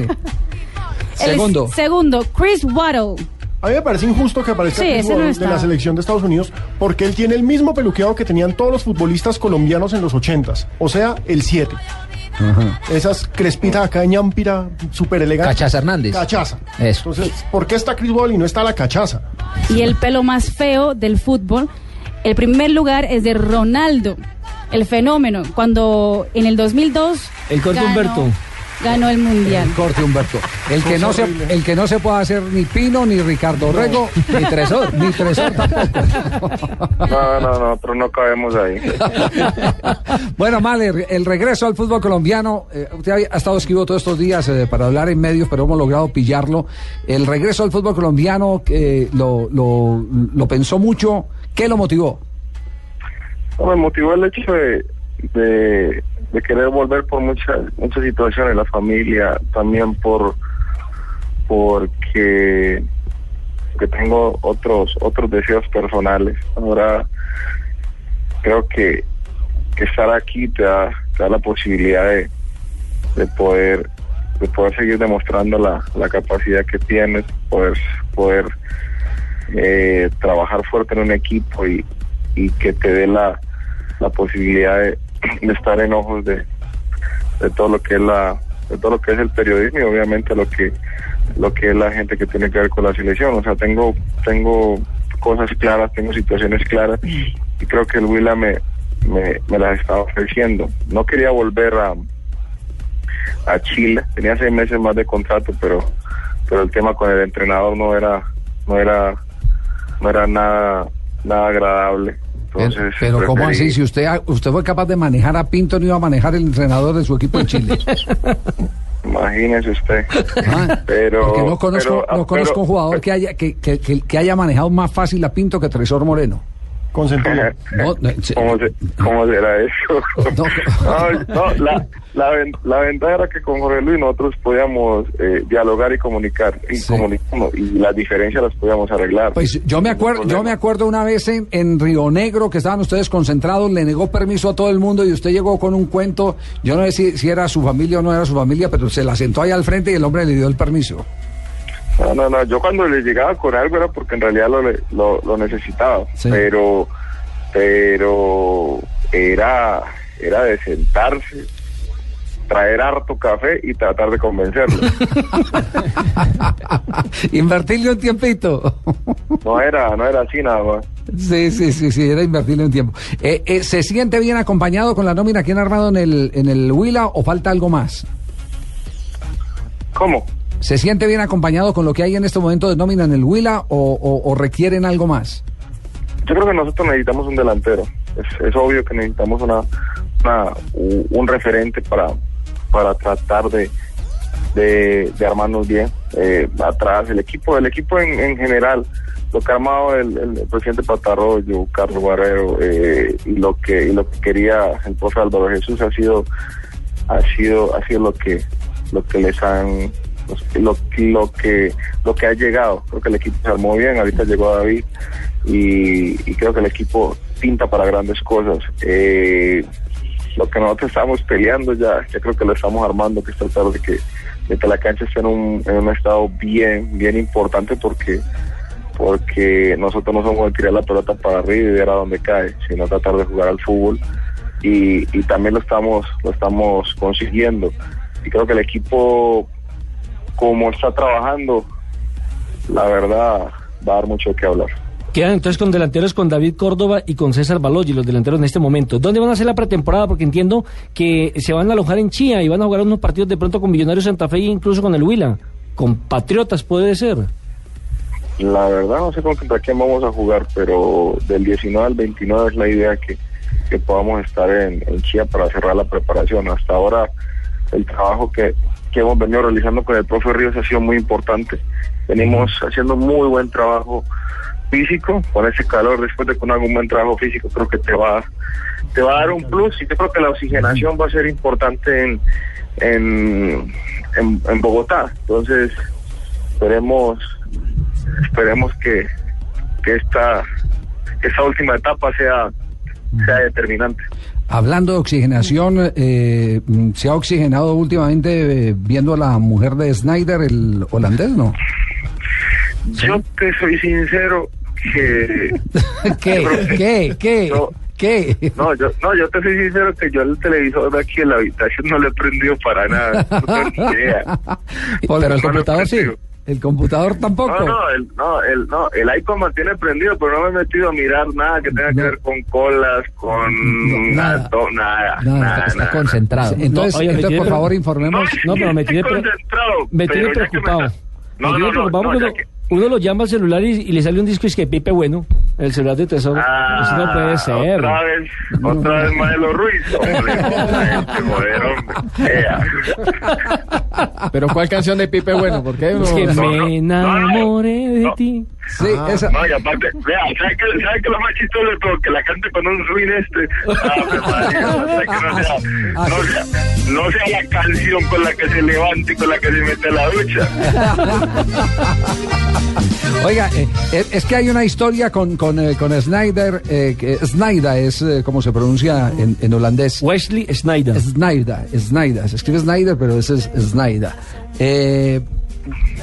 El Segundo. Segundo, Chris Waddle. A mí me parece injusto que aparezca Sí, no está. de la selección de Estados Unidos porque él tiene el mismo peluqueado que tenían todos los futbolistas colombianos en los ochentas, o sea, el 7. Esas crespitas acá en ñampira, súper elegantes. Cachaza Hernández. Cachaza. Eso. Entonces, ¿por qué está Chris Ball y no está la cachaza? Y el pelo más feo del fútbol, el primer lugar es de Ronaldo, el fenómeno, cuando en el 2002 El ganó- Humberto. Ganó el mundial. Corte Humberto. El que, no se, el que no se puede hacer ni Pino, ni Ricardo Rego, ni Tresor. Ni Tresor tampoco. No, no, nosotros no cabemos ahí. Bueno, Mahler, el regreso al fútbol colombiano, eh, usted ha estado esquivo todos estos días eh, para hablar en medios, pero hemos logrado pillarlo. El regreso al fútbol colombiano, eh, lo, lo, lo pensó mucho. ¿Qué lo motivó? No, me motivó el hecho de, de, de querer volver por muchas muchas situaciones, la familia, también por porque que tengo otros otros deseos personales. Ahora creo que, que estar aquí te da, te da la posibilidad de, de poder de poder seguir demostrando la, la capacidad que tienes, poder poder eh, trabajar fuerte en un equipo y, y que te dé la, la posibilidad de, de estar en ojos de, de todo lo que es la de todo lo que es el periodismo y obviamente lo que lo que es la gente que tiene que ver con la selección. O sea tengo tengo cosas claras tengo situaciones claras y creo que el Huila me, me, me las estaba ofreciendo. No quería volver a a Chile. Tenía seis meses más de contrato pero pero el tema con el entrenador no era no era no era nada nada agradable entonces Pero ¿cómo preferí- así? Si usted, usted fue capaz de manejar a Pinto, no iba a manejar el entrenador de su equipo en Chile. Imagínese usted. pero, Ah, Porque no conozco, pero- no conozco pero- un jugador que haya, que, que, que- que haya manejado más fácil a Pinto que Tresor Moreno. Con No, no, se- ¿Cómo, se- cómo será eso? No, no, la, la, la ventaja era que con Jorge Luis nosotros podíamos eh, dialogar y comunicar y comunicamos y las diferencias las podíamos arreglar. Pues yo me acuerdo, yo me acuerdo una vez en, en Río Negro que estaban ustedes concentrados, le negó permiso a todo el mundo y usted llegó con un cuento, yo no sé si, si era su familia o no era su familia, pero se la sentó ahí al frente y el hombre le dio el permiso. No, no, no. Yo cuando le llegaba con algo era porque en realidad lo, lo, lo necesitaba. Pero, pero era, era de sentarse, traer harto café y tratar de convencerlo. Invertirle un tiempito. No era, no era así nada más. Sí, sí, sí, sí, era invertirle un tiempo. Eh, eh, ¿Se siente bien acompañado con la nómina que han armado en el, en el Huila o falta algo más? ¿Cómo? ¿Se siente bien acompañado con lo que hay en este momento de nómina en el Huila o, requieren algo más? Yo creo que nosotros necesitamos un delantero. Es, obvio que necesitamos una, un referente para, para tratar de, de, armarnos bien eh, atrás. El equipo, el equipo en, en general, lo que ha armado el, el presidente Patarroyo, Carlos Barrero eh, y lo que y lo que quería el profe Álvaro Jesús ha sido ha sido ha sido lo que lo que les han lo, lo que lo que ha llegado. Creo que el equipo se armó bien. Ahorita llegó David y, creo que el equipo pinta para grandes cosas. Eh, lo que nosotros estamos peleando ya ya creo que lo estamos armando que es tratar de que de que la cancha esté en un, en un estado bien bien importante porque porque nosotros no somos de tirar la pelota para arriba y ver a dónde cae sino tratar de jugar al fútbol. Y, y también lo estamos lo estamos consiguiendo. Y creo que el equipo como está trabajando la verdad va a dar mucho que hablar Quedan entonces con delanteros con David Córdoba y con César Balogi, los delanteros en este momento. ¿Dónde van a hacer la pretemporada? Porque entiendo que se van a alojar en Chía y van a jugar unos partidos de pronto con Millonarios Santa Fe e incluso con el Huila. Con Patriotas puede ser. La verdad no sé contra quién vamos a jugar, pero del 19 al 29 es la idea que, que podamos estar en, en Chía para cerrar la preparación. Hasta ahora el trabajo que, que hemos venido realizando con el profe Ríos ha sido muy importante. Venimos haciendo muy buen trabajo físico, con ese calor, después de haga un buen trabajo físico, creo que te va, te va a dar un plus y yo creo que la oxigenación va a ser importante en, en, en, en Bogotá. Entonces, esperemos esperemos que, que esta, que esta última etapa sea, sea determinante. Hablando de oxigenación, eh, ¿se ha oxigenado últimamente eh, viendo a la mujer de Snyder, el holandés, no? Yo te soy sincero que... ¿Qué? ¿Qué? ¿Qué? Yo, ¿Qué? No, yo, no, yo te soy sincero que yo el televisor de aquí en la habitación no lo he prendido para nada. No tengo ni idea. Pero el No computador sí. El computador tampoco. No, no, el, no, el, no, el iPhone mantiene prendido, pero no me he metido a mirar nada que tenga que ver con colas, con nada, nada, nada, está nada. concentrado. Entonces, No, oye, entonces por favor, informemos. No, pero me tiene, pre- concentrado, me preocupado. Me preocupado uno, lo llama al celular y, y le sale un disco y es que Pipe Bueno, el celular de tesoro. Eso no puede ser. Otra vez, otra vez Maelo Ruiz. Hombre, este joder, hombre. Pero ¿cuál canción de Pipe bueno? Porque. Es que no, no, me enamoré de ti. Sí, esa. No, y aparte, vea, ¿sabe qué, ¿sabe qué lo más chistoso de todo? Que la cante con un swing este. O sea, que no sea, no, sea, no sea la canción con la que se levanta y con la que se mete a la ducha. Oiga, eh, eh, es que hay una historia con, con, eh, con Snyder, eh, que Snyder es eh, como se pronuncia en, en holandés. Wesley Snyder. Snyder, Snyder, se escribe Snyder, pero ese es Snyder. Eh,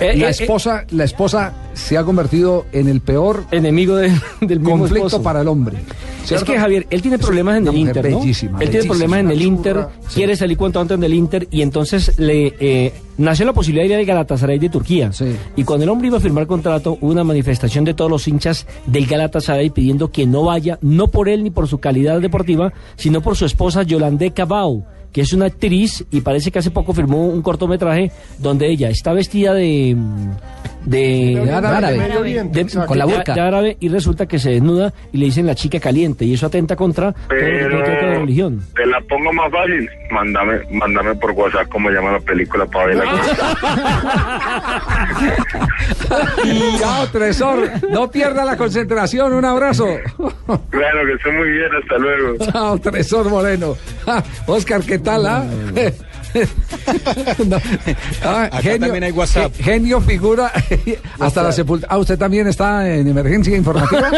Eh, la eh, esposa, la esposa se ha convertido en el peor enemigo de- del conflicto esposo. para el hombre. Es que Javier, él tiene problemas en el Inter, ¿no? bellísima, él tiene problemas en el Inter, churra, quiere salir cuanto antes del Inter y entonces le eh, nació la posibilidad de ir al Galatasaray de Turquía. Y cuando el hombre iba a firmar contrato, hubo una manifestación de todos los hinchas del Galatasaray pidiendo que no vaya, no por él ni por su calidad deportiva, sino por su esposa Yolande Cabau que es una actriz y parece que hace poco firmó un cortometraje donde ella está vestida de de, De árabe, de Medio Oriente, de- exacto. con la burka de árabe y resulta que se desnuda y le dicen la chica caliente y eso atenta contra todo que que ver con la Pero religión. te la pongo más fácil. Mándame, mándame por WhatsApp cómo llama la película para verla. Chao, Tresor. No pierda la concentración. Un abrazo. claro que esté muy bien, hasta luego. Chao, Tresor Moreno. Ja, Oscar, ¿qué tal? ah? No. Ah, Acá también hay WhatsApp. ge- Genio figura hasta la sepultura. Ah, ¿usted también está en emergencia informativa?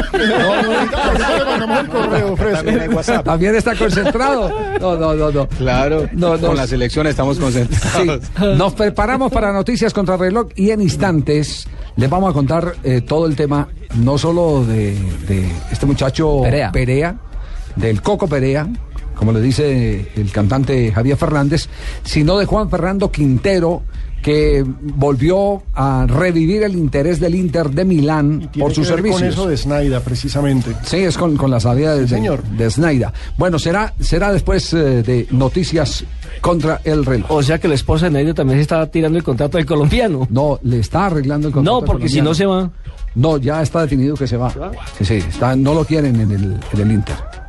También hay WhatsApp. También está concentrado. No, no, no, no. Claro, No, no. con la selección estamos concentrados. Sí, nos preparamos para noticias contra reloj y en instantes les vamos a contar eh, todo el tema, no solo de, de este muchacho Perea. del Coco Perea, como le dice el cantante Javier Fernández, sino de Juan Fernando Quintero, que volvió a revivir el interés del Inter de Milán Tiene por sus que ver servicios. Con eso de Snyder, precisamente. Sí, es con, con la salida de, señor. de Snyder. Bueno, será, será después eh, de noticias contra el reloj. O sea que la esposa de Nairo también se está tirando el contrato del colombiano. No, le está arreglando el contrato. No, porque si no se va. No, ya está definido que se va. Sí, sí, está, no lo quieren en el, en el Inter.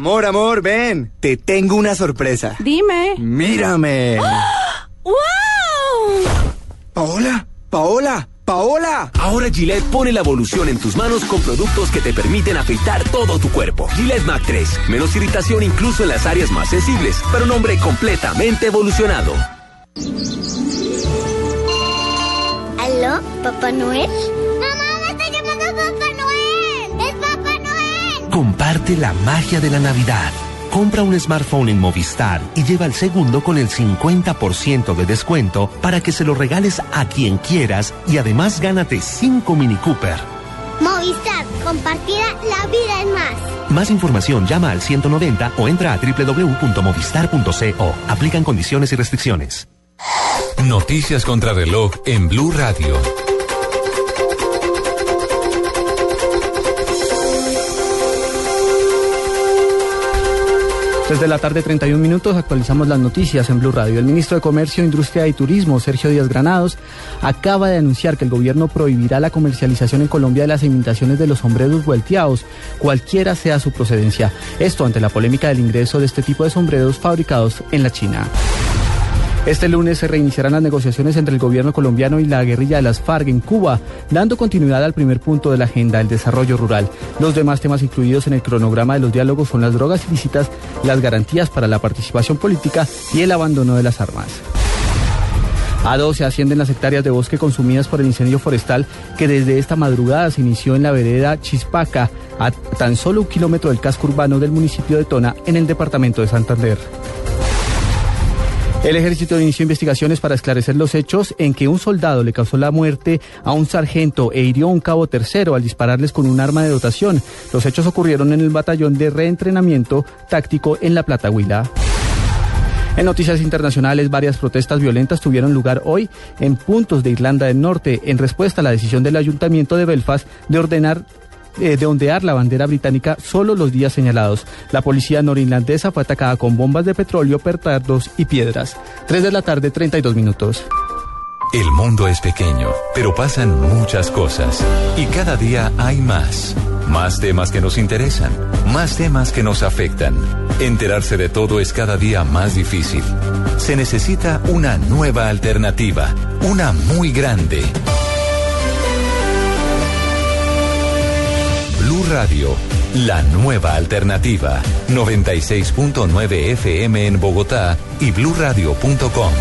Amor, amor, ven. Te tengo una sorpresa. Dime. Mírame. ¡Wow! Paola, Paola, Paola. Ahora Gillette pone la evolución en tus manos con productos que te permiten afeitar todo tu cuerpo. Gillette Mac 3. Menos irritación incluso en las áreas más sensibles, pero un hombre completamente evolucionado. ¿Aló, Papá Noel? Comparte la magia de la Navidad. Compra un smartphone en Movistar y lleva el segundo con el 50% de descuento para que se lo regales a quien quieras y además gánate 5 Mini Cooper. Movistar, compartida, la vida es más. Más información llama al 190 o entra a www.movistar.co. Aplican condiciones y restricciones. Noticias contra reloj en Blue Radio. Desde la tarde 31 minutos actualizamos las noticias en Blue Radio. El ministro de Comercio, Industria y Turismo, Sergio Díaz Granados, acaba de anunciar que el gobierno prohibirá la comercialización en Colombia de las imitaciones de los sombreros vuelteados, cualquiera sea su procedencia. Esto ante la polémica del ingreso de este tipo de sombreros fabricados en la China. Este lunes se reiniciarán las negociaciones entre el gobierno colombiano y la guerrilla de las FARC en Cuba, dando continuidad al primer punto de la agenda, el desarrollo rural. Los demás temas incluidos en el cronograma de los diálogos son las drogas ilícitas, las garantías para la participación política y el abandono de las armas. A 12 ascienden las hectáreas de bosque consumidas por el incendio forestal que desde esta madrugada se inició en la vereda Chispaca, a tan solo un kilómetro del casco urbano del municipio de Tona, en el departamento de Santander. El ejército inició investigaciones para esclarecer los hechos en que un soldado le causó la muerte a un sargento e hirió a un cabo tercero al dispararles con un arma de dotación. Los hechos ocurrieron en el batallón de reentrenamiento táctico en La Plata Huila. En noticias internacionales, varias protestas violentas tuvieron lugar hoy en puntos de Irlanda del Norte en respuesta a la decisión del ayuntamiento de Belfast de ordenar eh, de ondear la bandera británica solo los días señalados. La policía norirlandesa fue atacada con bombas de petróleo, petardos y piedras. 3 de la tarde, 32 minutos. El mundo es pequeño, pero pasan muchas cosas. Y cada día hay más. Más temas que nos interesan. Más temas que nos afectan. Enterarse de todo es cada día más difícil. Se necesita una nueva alternativa. Una muy grande. Blue Radio, la nueva alternativa. 96.9 FM en Bogotá y bluradio.com.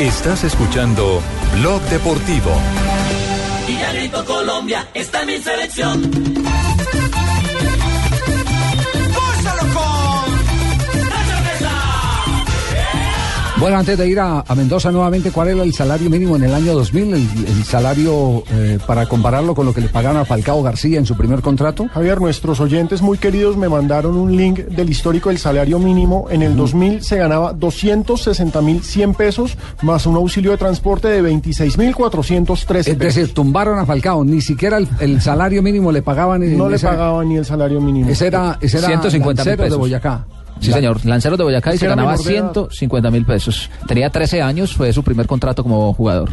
Estás escuchando Blog Deportivo. Y Colombia, está mi selección. Bueno, antes de ir a, a Mendoza nuevamente, ¿cuál era el salario mínimo en el año 2000? El, el salario eh, para compararlo con lo que le pagaron a Falcao García en su primer contrato. Javier, nuestros oyentes muy queridos me mandaron un link del histórico del salario mínimo. En el 2000 se ganaba 260 mil 100 pesos más un auxilio de transporte de 26 mil 413 Es pesos. decir, tumbaron a Falcao, ni siquiera el, el salario mínimo le pagaban. en No le esa- pagaban ni el salario mínimo. Ese era, ese era 150 mil Lancero de pesos. Boyacá. Sí, señor. Lanceros de Boyacá y se ganaba menor de edad. 150 mil pesos. Tenía 13 años, fue su primer contrato como jugador.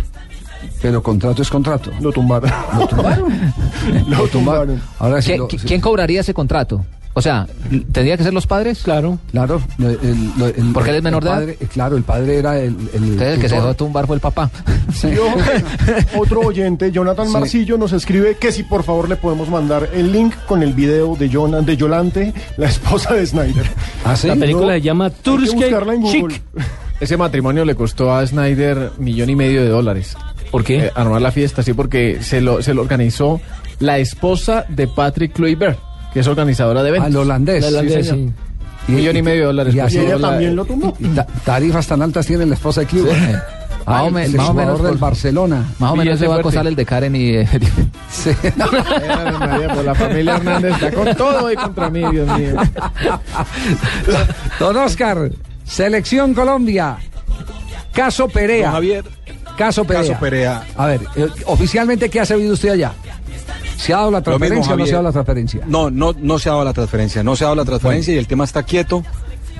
Pero contrato es contrato. Lo tumbaron. Lo tumbaron. Lo tumbaron. Ahora sí. ¿Qui- lo- qui- ¿Quién cobraría ese contrato? O sea, ¿tendría que ser los padres? Claro. Claro. el- el- el- ¿Porque él es menor el de edad? padre- Claro, el padre era el. el Entonces, el que se dejó tumbar fue el papá. Ojo, otro oyente, Jonathan Sí. Marcillo, nos escribe que si por favor le podemos mandar el link con el video de, Jona- de Yolante, la esposa de Snyder. ¿Ah, sí? La película No, se llama Turskey buscarla en Google. Chic. Ese matrimonio le costó a Snyder millón y medio de dólares. ¿Por qué? Eh, armar la fiesta, sí, porque se lo, se lo organizó la esposa de Patrick Kluivert, que es organizadora de eventos. Al holandés. La holandesa, señor. sí. Y- millón y y- medio de dólares. y costó así Y ella la- también lo tumbó. Y ta- tarifas tan altas tiene la esposa de Club. Más o me- el más o menos jugador del por- Barcelona. Más o menos se va a acosar el de Karen y... eh, Sí. María, pues la familia Hernández está con todo hoy contra mí, Dios mío. Don Oscar, Selección Colombia. Caso Perea. Don Javier, Caso Perea. Caso Perea. A ver, eh, oficialmente, ¿qué ha sabido usted allá? ¿Se ha dado la mismo, transferencia o no se ha dado la transferencia? No, no, no se ha dado la transferencia, no se ha dado la transferencia y el tema está quieto,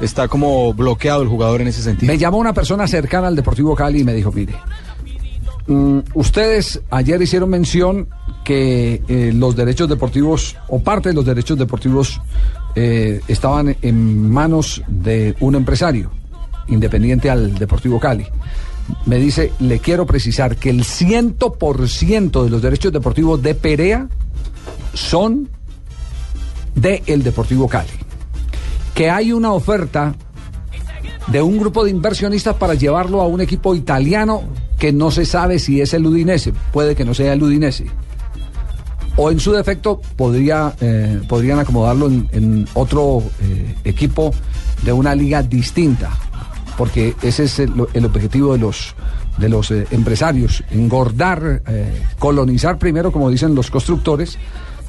está como bloqueado el jugador en ese sentido. Me llamó una persona cercana al Deportivo Cali y me dijo, mire, mm, ustedes ayer hicieron mención que eh, los derechos deportivos o parte de los derechos deportivos eh, estaban en manos de un empresario independiente al Deportivo Cali. Me dice, le quiero precisar que el 100% de los derechos deportivos de Perea son de el Deportivo Cali. Que hay una oferta de un grupo de inversionistas para llevarlo a un equipo italiano que no se sabe si es el Udinese, puede que no sea el Udinese. O en su defecto podría, eh, podrían acomodarlo en, otro eh, equipo de una liga distinta, porque ese es el, objetivo de los, de los eh, empresarios, engordar, eh, colonizar primero, como dicen los constructores,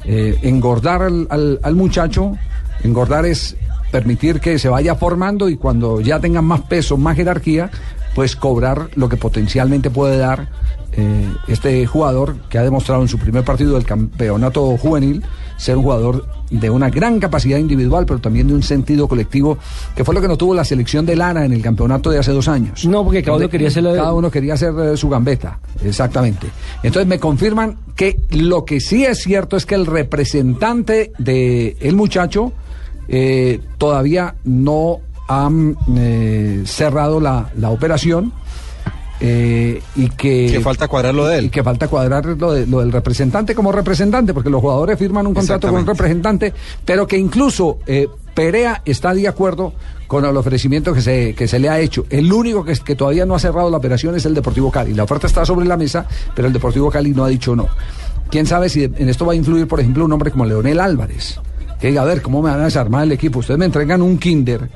eh, engordar al, muchacho, engordar es permitir que se vaya formando y cuando ya tengan más peso, más jerarquía, pues cobrar lo que potencialmente puede dar este jugador que ha demostrado en su primer partido del campeonato juvenil ser un jugador de una gran capacidad individual, pero también de un sentido colectivo, que fue lo que no tuvo la selección de Lara en el campeonato de hace dos años. No, porque cada uno quería hacer la- Cada uno quería hacer eh, su gambeta, exactamente. Entonces me confirman que lo que sí es cierto es que el representante de el muchacho eh, todavía no han eh, cerrado la, la operación. Eh, y que, Que falta cuadrar lo de él. y que falta cuadrar lo, de- lo del representante como representante, porque los jugadores firman un contrato con un representante, pero que incluso eh, Perea está de acuerdo con el ofrecimiento que se, que se le ha hecho. El único que, que todavía no ha cerrado la operación es el Deportivo Cali. La oferta está sobre la mesa, pero el Deportivo Cali no ha dicho no. ¿Quién sabe si en esto va a influir, por ejemplo, un hombre como Leonel Álvarez? Que diga, a ver, ¿cómo me van a desarmar el equipo? Ustedes me entregan un kinder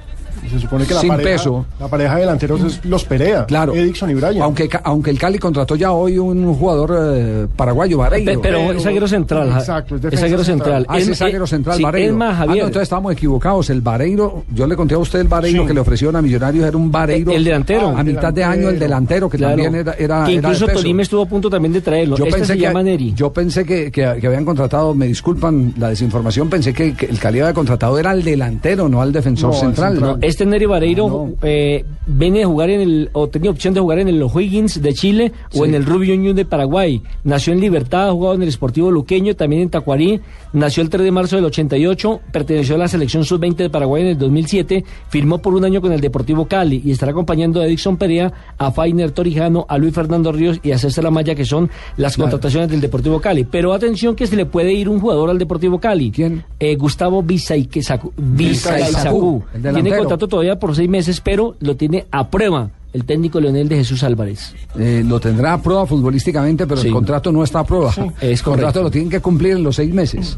Se supone que la sin pareja, peso. la pareja de delanteros es los Perea, Claro. Edixon y Brian. Aunque, aunque el Cali contrató ya hoy un jugador eh, paraguayo, Vareiro. Pe- pero es zaguero central, Exacto, es es zaguero central. Ah, ese Es- es zaguero eh, central, sí, Vareiro. es más, Ah, no, entonces estábamos equivocados. El Vareiro, yo le conté a usted el Vareiro Sí. que le ofrecieron a Millonarios, era un Vareiro. El delantero. A mitad de año, el delantero, que Claro. también era. era que era de incluso peso. Tolima estuvo a punto también de traerlo. Yo este pensé, se que, llama Neri. yo pensé que, que- que habían contratado, me disculpan la desinformación, pensé que, que el Cali había contratado era al delantero, no al defensor No, al central. central. Este Neri Vareiro eh, viene a jugar en el, o tenía opción de jugar en el O'Higgins de Chile o en el Rubio Unión de Paraguay. Nació en Libertad, ha jugado en el Esportivo Luqueño, también en Tacuarí. Nació el 3 de marzo del 88, perteneció a la selección sub-20 de Paraguay en el 2007, firmó por un año con el Deportivo Cali y estará acompañando a Edison Perea, a Fainer Torijano, a Luis Fernando Ríos y a César Amaya, que son las Claro. contrataciones del Deportivo Cali. Pero atención que se le puede ir un jugador al Deportivo Cali. ¿Quién? Gustavo Bizaizacu. Bizaizacu, el Tiene. Contrato todavía por seis meses, pero lo tiene a prueba el técnico Leonel de Jesús Álvarez. Eh, lo tendrá a prueba futbolísticamente, pero Sí. el contrato no está a prueba. es el contrato correcto. lo tienen que cumplir en los seis meses.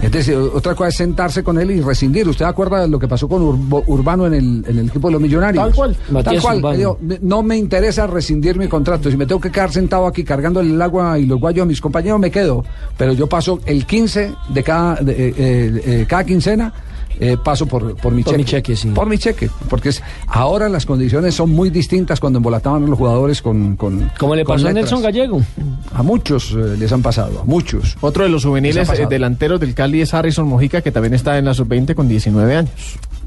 Es decir, otra cosa es sentarse con él y rescindir. ¿Usted acuerda de lo que pasó con Urbo- Urbano en el, en el equipo de los millonarios? Tal cual. Tal Matías cual. Urbano. Digo, no me interesa rescindir mi contrato. Si me tengo que quedar sentado aquí cargando el agua y los guayos a mis compañeros, me quedo. Pero yo paso el 15 de cada, de, eh, eh, eh, cada quincena. Eh, paso por, por mi Por cheque. mi cheque, sí. Por mi cheque. Porque es- ahora las condiciones son muy distintas cuando embolataban a los jugadores con. con Como le con pasó a. Nelson Gallego. A muchos eh, les han pasado, a muchos. Otro de los juveniles eh, delanteros del Cali es Harrison Mojica, que también está en la sub-20 con 19 años.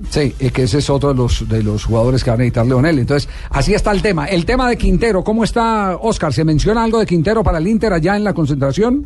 Sí, es que ese es otro de los, de los jugadores que van a necesitar Leonel. Entonces, así está el tema. El tema de Quintero, ¿cómo está Oscar? ¿Se menciona algo de Quintero para el Inter allá en la concentración?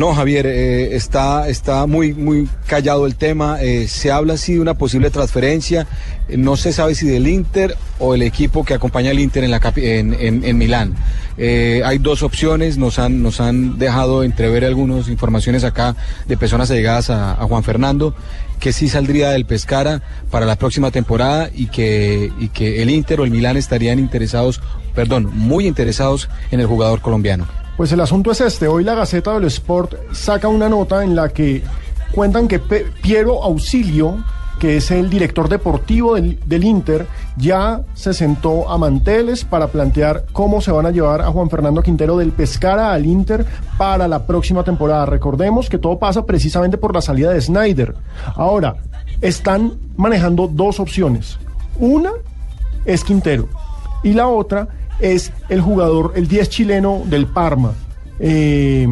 No, Javier, eh, está, está muy, muy callado el tema. eh, se habla sí de una posible transferencia. eh, no se sabe si del Inter o el equipo que acompaña al Inter en, la en, en- en Milán. Hay dos opciones. Nos han, nos han dejado entrever algunas informaciones acá de personas allegadas a, a Juan Fernando que sí saldría del Pescara para la próxima temporada y que, y que el Inter o el Milán estarían interesados, perdón, muy interesados en el jugador colombiano. Pues el asunto es este. Hoy la Gaceta del Sport saca una nota en la que cuentan que Pe- Piero Auxilio, que es el director deportivo del, Inter, ya se sentó a manteles para plantear cómo se van a llevar a Juan Fernando Quintero del Pescara al Inter para la próxima temporada. Recordemos que todo pasa precisamente por la salida de Snyder. Ahora, están manejando dos opciones. Una es Quintero y la otra es el jugador, el 10 chileno del Parma. Eh,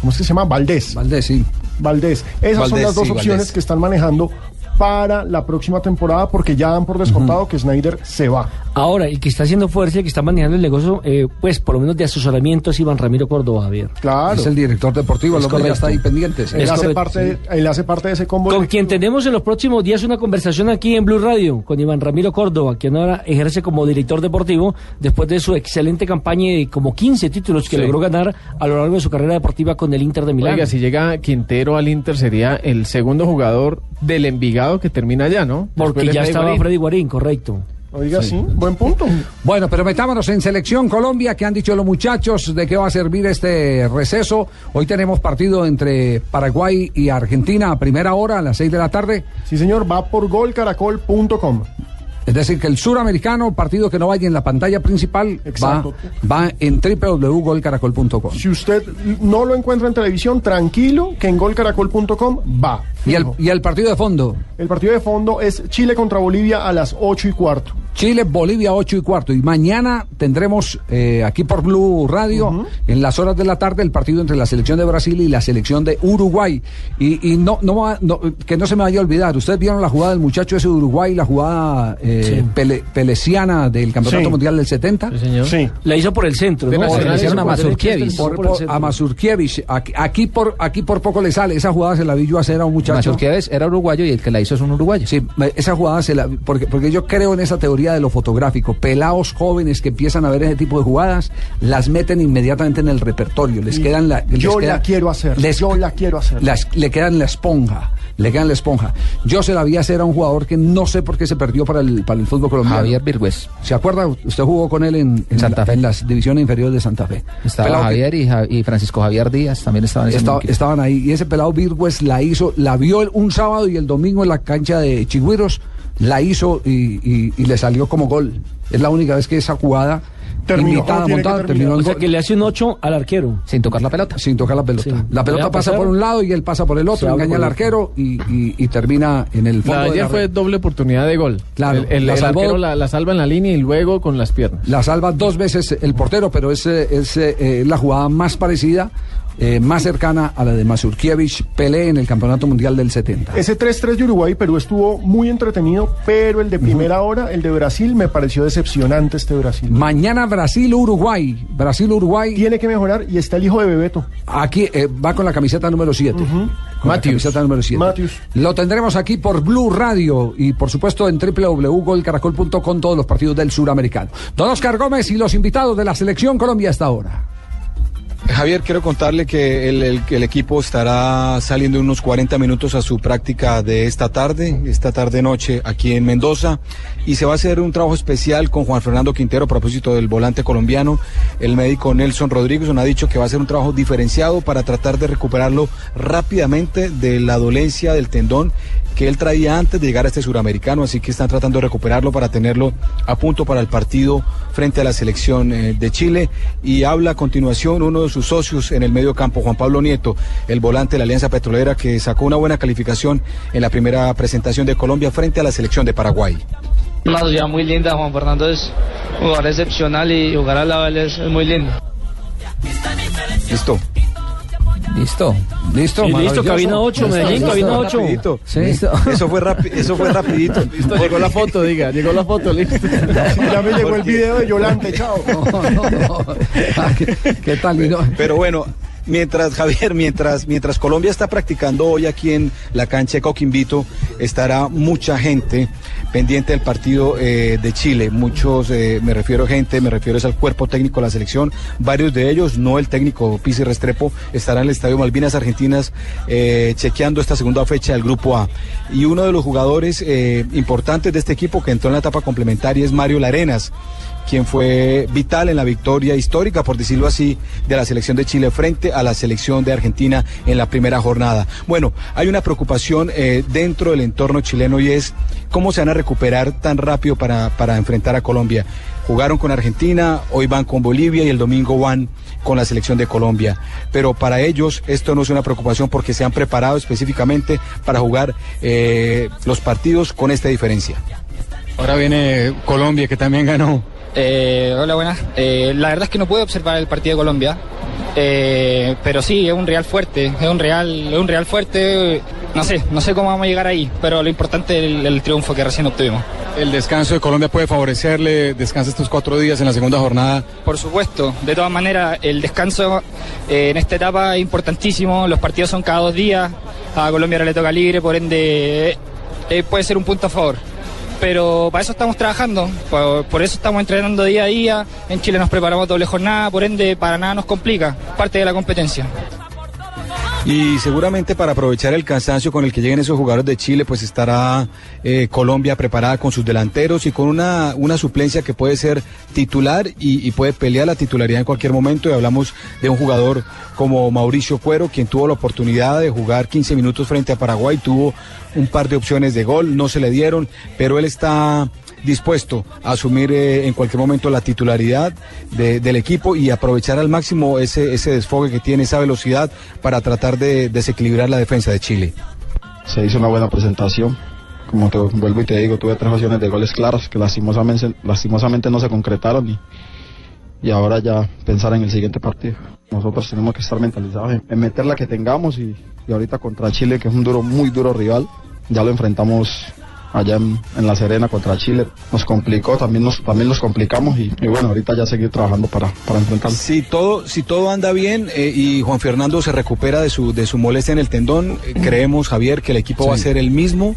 ¿Cómo es que se llama? Valdés. Valdés, sí. Valdés. Esas son las dos sí, opciones Valdés. que están manejando para la próxima temporada porque ya dan por descontado que Snyder se va. Ahora, el que está haciendo fuerza, el que está manejando el negocio, eh, pues por lo menos de asesoramiento es Iván Ramiro Córdoba, Javier. Claro. Es el director deportivo, el Es hombre ya está ahí pendiente. sí. Él Es hace, correcto, parte, él hace parte de ese combo. Con quien tenemos en los próximos días una conversación aquí en Blue Radio, con Iván Ramiro Córdoba, quien ahora ejerce como director deportivo después de su excelente campaña de como 15 títulos que Sí. logró ganar a lo largo de su carrera deportiva con el Inter de Milán. Oiga, si llega Quintero al Inter sería el segundo jugador del Envigado que termina allá, ¿no? porque Después ya estaba Guarín. Freddy Guarín, correcto. Oiga, sí, buen punto. Bueno, pero metámonos en Selección Colombia, que han dicho los muchachos de qué va a servir este receso. Hoy tenemos partido entre Paraguay y Argentina a primera hora, a las 6 de la tarde. Sí, señor, va por golcaracol.com. Es decir, que el suramericano, partido que no vaya en la pantalla principal, va, Exacto. va en www.golcaracol.com. Si usted no lo encuentra en televisión, tranquilo, que en golcaracol.com va. Y el, y el partido de fondo, El partido de fondo es Chile contra Bolivia a las 8 y cuarto. Chile, Bolivia, 8 y cuarto. Y mañana tendremos eh, aquí por Blue Radio, en las horas de la tarde, el partido entre la selección de Brasil y la selección de Uruguay. Y, y no, no, no- que no se me vaya a olvidar, ustedes vieron la jugada del muchacho ese de Uruguay, la jugada eh, Sí. pele- pelesiana del Campeonato Sí. Mundial del 70. Sí, señor. Sí. La hizo por el centro, a Mazurkiewicz. centro, Por, por el por- centro. a Mazurkiewicz. Aquí, aquí por, aquí por poco le sale. Esa jugada se la vi yo hacer a un muchacho. Mazurkiewicz era uruguayo y el que la hizo es un uruguayo. Sí, esa jugada se la porque porque yo creo en esa teoría de lo fotográfico. Pelados jóvenes que empiezan a ver ese tipo de jugadas, las meten inmediatamente en el repertorio, les quedan la les Yo queda- la quiero hacer. les- yo la quiero hacer. las- le quedan la esponja. Le queda en la esponja. Yo se la vi hacer a un jugador que no sé por qué se perdió para el, para el fútbol colombiano. Javier Virgües. ¿Se acuerda? Usted jugó con él en, en Santa la- Fe. en las divisiones inferiores de Santa Fe. Estaba Pelado que- Javier y, y Francisco Javier Díaz también estaban Estaba- estaban ahí y ese pelado Virgües la hizo, la vio el- un sábado y el domingo en la cancha de Chigüiros la hizo y, y- y le salió como gol. Es la única vez que esa jugada Terminó que montada, terminar. terminó en O sea, que le hace un 8 al arquero. Sin tocar la pelota. Sin tocar la pelota. Sí. La pelota a pasa por un lado y él pasa por el otro, engaña al el- arquero y, y- y termina en el fondo La de de ayer la fue doble oportunidad de gol. Claro, El, el- la el salvó- arquero la, la salva en la línea y luego con las piernas. La salva dos veces el portero, pero es, es eh, la jugada más parecida, eh, más cercana a la de Mazurkiewicz Pelé en el Campeonato Mundial del 70. Ese 3-3 de Uruguay y Perú estuvo muy entretenido, pero el de primera hora, el de Brasil, me pareció decepcionante este Brasil. Mañana Brasil-Uruguay. Brasil-Uruguay. Tiene que mejorar y está el hijo de Bebeto. Aquí eh, va con la camiseta número 7. Con la Matthews. camiseta número 7. Matthews. Lo tendremos aquí por Blue Radio y por supuesto en www.golcaracol.com todos los partidos del suramericano. Don Oscar Gómez y los invitados de la selección Colombia hasta ahora. Javier, quiero contarle que el, equipo estará saliendo en unos 40 minutos a su práctica de esta tarde, esta tarde-noche aquí en Mendoza, y se va a hacer un trabajo especial con Juan Fernando Quintero a propósito del volante colombiano. El médico Nelson Rodríguez nos ha dicho que va a ser un trabajo diferenciado para tratar de recuperarlo rápidamente de la dolencia del tendón que él traía antes de llegar a este suramericano, así que están tratando de recuperarlo para tenerlo a punto para el partido frente a la selección eh, de Chile. Y habla a continuación uno de sus socios en el medio campo, Juan Pablo Nieto, el volante de la Alianza Petrolera, que sacó una buena calificación en la primera presentación de Colombia frente a la selección de Paraguay. Una sociedad muy linda, Juan Fernando es un jugador excepcional y jugar al lado es muy lindo. Listo. Listo, Listo. Sí, listo, cabina 8, Listo, Medellín, listo, cabina 8. Rapidito. Sí. Eso fue rápido, eso fue rapidito. Listo, llegó la foto, diga, llegó la foto, listo. Ya me llegó el video de Yolante, chao. Ah, ¿Qué, qué tal? No- Pero bueno, mientras Javier, mientras, mientras Colombia está practicando hoy aquí en la cancha de Coquimbito, estará mucha gente pendiente del partido eh, de Chile. Muchos, eh, me refiero a gente, me refiero al cuerpo técnico de la selección. Varios de ellos, no el técnico Pizzi Restrepo, estarán en el Estadio Malvinas Argentinas eh, chequeando esta segunda fecha del Grupo A. Y uno de los jugadores importantes de este equipo que entró en la etapa complementaria es Mario Larenas quien fue vital en la victoria histórica, por decirlo así, de la selección de Chile frente a la selección de Argentina en la primera jornada. Bueno, hay una preocupación eh, dentro del entorno chileno y es cómo se van a recuperar tan rápido para, para enfrentar a Colombia. Jugaron con Argentina, hoy van con Bolivia y el domingo van con la selección de Colombia. Pero para ellos esto no es una preocupación porque se han preparado específicamente para jugar eh, los partidos con esta diferencia. Ahora viene Colombia, que también ganó. Eh, hola, buenas. Eh, la verdad es que no pude observar el partido de Colombia, eh, pero sí, es un Real fuerte, es un Real, es un Real fuerte. No sé, no sé cómo vamos a llegar ahí, pero lo importante es el, el triunfo que recién obtuvimos. El descanso de Colombia puede favorecerle, descansa estos cuatro días en la segunda jornada. Por supuesto, de todas maneras, el descanso eh, en esta etapa es importantísimo. Los partidos son cada dos días. A Colombia ahora le toca libre, por ende, eh, puede ser un punto a favor. Pero para eso estamos trabajando, por, eso estamos entrenando día a día. En Chile nos preparamos doble jornada, por ende, para nada nos complica. Parte de la competencia. Y seguramente para aprovechar el cansancio con el que lleguen esos jugadores de Chile, pues estará eh, Colombia preparada con sus delanteros y con una, una suplencia que puede ser titular y, y puede pelear la titularidad en cualquier momento. Y hablamos de un jugador como Mauricio Cuero, quien tuvo la oportunidad de jugar 15 minutos frente a Paraguay, tuvo un par de opciones de gol, no se le dieron, pero él está dispuesto a asumir eh, en cualquier momento la titularidad de- del equipo y aprovechar al máximo ese, ese desfogue que tiene, esa velocidad para tratar de desequilibrar la defensa de Chile. se hizo una buena presentación. Como te vuelvo y te digo, tuve tres ocasiones de goles claras que lastimosamente, lastimosamente no se concretaron y, y ahora ya pensar en el siguiente partido. Nosotros tenemos que estar mentalizados en, en meter la que tengamos y, y ahorita contra Chile, que es un duro, muy duro rival, ya lo enfrentamos allá en, en La Serena contra Chile. Nos complicó, también nos, también nos complicamos y, y bueno, ahorita ya seguir trabajando para, para enfrentarlo. Si todo, si todo anda bien eh, y Juan Fernando se recupera de su, de su molestia en el tendón, eh, creemos, Javier, que el equipo va a ser el mismo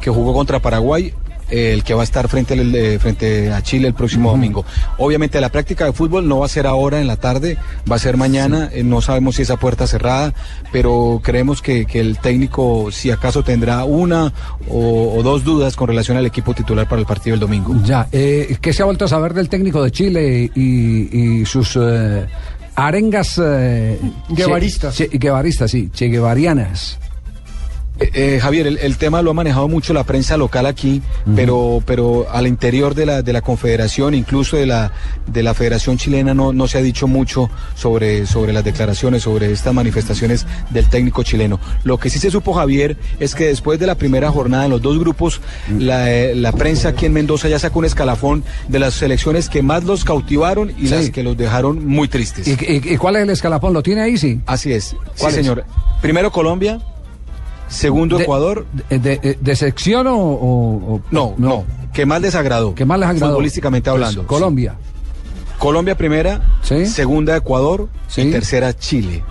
que jugó contra Paraguay. El que va a estar frente, al- eh, frente a Chile el próximo domingo. Obviamente la práctica de fútbol no va a ser ahora en la tarde, va a ser mañana, eh, no sabemos si esa puerta cerrada, pero creemos que, que el técnico si acaso tendrá una o, o dos dudas con relación al equipo titular para el partido del domingo. Ya, eh, ¿qué se ha vuelto a saber del técnico de Chile y, y sus eh, arengas eh, Guevaristas. Che, che- guevaristas, sí, che guevarianas? Eh, eh, Javier, el, el tema lo ha manejado mucho la prensa local aquí, pero, pero al interior de la, de la confederación, incluso de la, de la Federación Chilena, no, no se ha dicho mucho sobre, sobre las declaraciones, sobre estas manifestaciones del técnico chileno. Lo que sí se supo, Javier, es que después de la primera jornada en los dos grupos, la, eh, la prensa aquí en Mendoza ya sacó un escalafón de las selecciones que más los cautivaron y Sí. las que los dejaron muy tristes. ¿Y, y- y cuál es el escalafón? ¿Lo tiene ahí, sí? Así es. ¿Cuál sí, es? señor. Primero Colombia, segundo Ecuador. ¿De, de, de sección o, o- o- No, no, que más les agradó. ¿Qué más les agradó? Futbolísticamente hablando. Pues, Colombia. Colombia primera, segunda Ecuador y tercera Chile.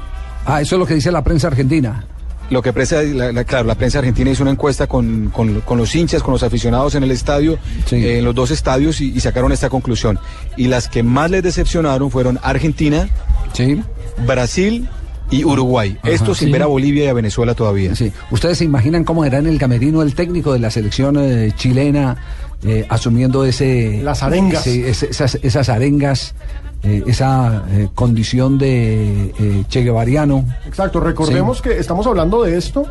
Ah, eso es lo que dice la prensa argentina. Lo que prensa, la- la- claro, la prensa argentina hizo una encuesta con, con- con los hinchas, con los aficionados en el estadio, eh, en los dos estadios y, y sacaron esta conclusión. Y las que más les decepcionaron fueron Argentina, Brasil y Uruguay. Ajá. Esto sin Sí. ver a Bolivia y a Venezuela todavía. Sí. ¿Ustedes se imaginan cómo era en el camerino el técnico de la selección eh, chilena eh, asumiendo ese... Las arengas. sí, ese- esas, esas arengas, eh, esa eh, condición de eh, che guevariano? Exacto, recordemos que estamos hablando de esto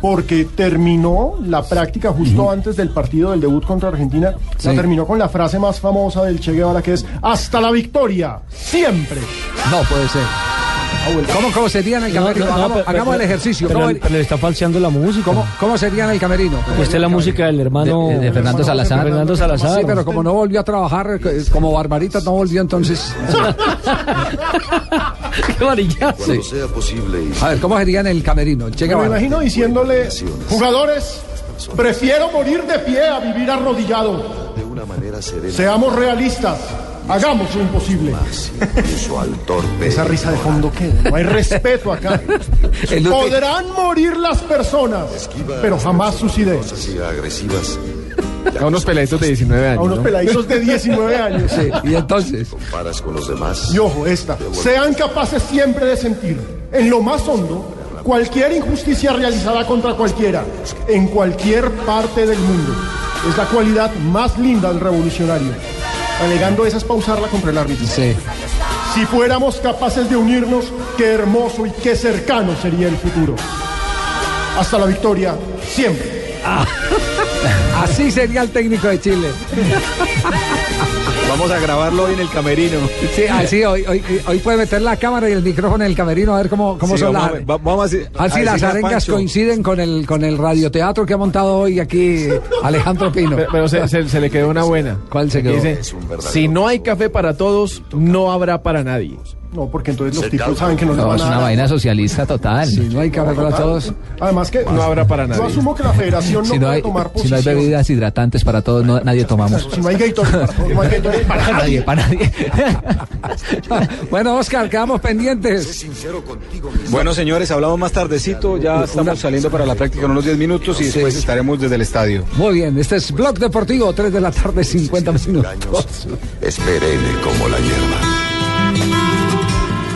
porque terminó la práctica justo antes del partido del debut contra Argentina. La Sí. terminó con la frase más famosa del Che Guevara que es hasta la victoria, siempre. No puede ser. ¿Cómo, cómo sería en el No, camerino? no, no, hagamos pero- hagamos pero- el ejercicio. Pero, ¿Cómo, pero le está falseando la música. cómo, cómo sería en el camerino? Esta es la música del hermano De- de Fernando Salazar. Fernando Salazar. Sí, pero como no volvió a trabajar, eh, como Barbarita no volvió, entonces... Qué varillazo. Sí. sea posible. A ver, ¿cómo sería en el camerino? Che Me imagino diciéndole, jugadores, prefiero morir de pie a vivir arrodillado. De una manera serena. Seamos realistas, hagamos lo imposible. Al torpe. Esa risa de fondo queda, no hay respeto acá. Podrán morir las personas, pero jamás sus ideas. Agresivas. A unos peladitos de 19 años. A unos ¿no? peladitos de 19 años. y entonces. Comparas con los demás. Y ojo, esta. Sean capaces siempre de sentir, en lo más hondo, cualquier injusticia realizada contra cualquiera, en cualquier parte del mundo. Es la cualidad más linda del revolucionario. Alegando esa es pausarla contra el árbitro. Sí. Si fuéramos capaces de unirnos, qué hermoso y qué cercano sería el futuro. Hasta la victoria, siempre. Así sería el técnico de Chile. Vamos a grabarlo hoy en el camerino. Sí, así hoy, hoy, hoy puede meter la cámara y el micrófono en el camerino a ver cómo, cómo Sí, son vamos las. a- vamos si las arengas Pancho. coinciden con el con el radioteatro que ha montado hoy aquí Alejandro Pino. Pero, pero se, se- se le quedó una buena. ¿Cuál se Que quedó? Dice, si no hay café para todos, no habrá para nadie. No, porque entonces los tipos saben que no, les No, van es a una dar. vaina socialista total. Si no hay café para todos. Además que No habrá para yo nadie. asumo que la federación no si, no puede hay, tomar si no hay bebidas hidratantes para todos, no- nadie tomamos. Si no hay Gatorade para todos, no hay Gatorade para nadie, para nadie. Bueno, Oscar, quedamos pendientes. Sincero contigo mismo. Bueno, señores, hablamos más tardecito. Ya estamos saliendo para la práctica en unos 10 minutos y después estaremos desde el estadio. Muy bien, este es Blog Deportivo, 3 de la tarde, 50 minutos. Es perenne como la hierba.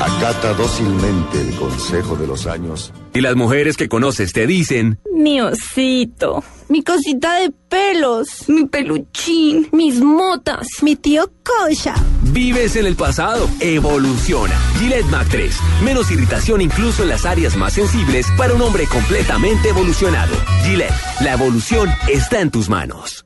Acata dócilmente el consejo de los años. Y las mujeres que conoces te dicen, Mi osito, mi cosita de pelos, mi peluchín, mis motas, mi tío Kosha. vives en el pasado, evoluciona. Gillette Mac 3, menos irritación incluso en las áreas más sensibles para un hombre completamente evolucionado. Gillette, la evolución está en tus manos.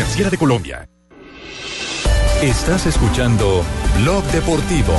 Superfinanciera de Colombia. Estás escuchando Blog Deportivo.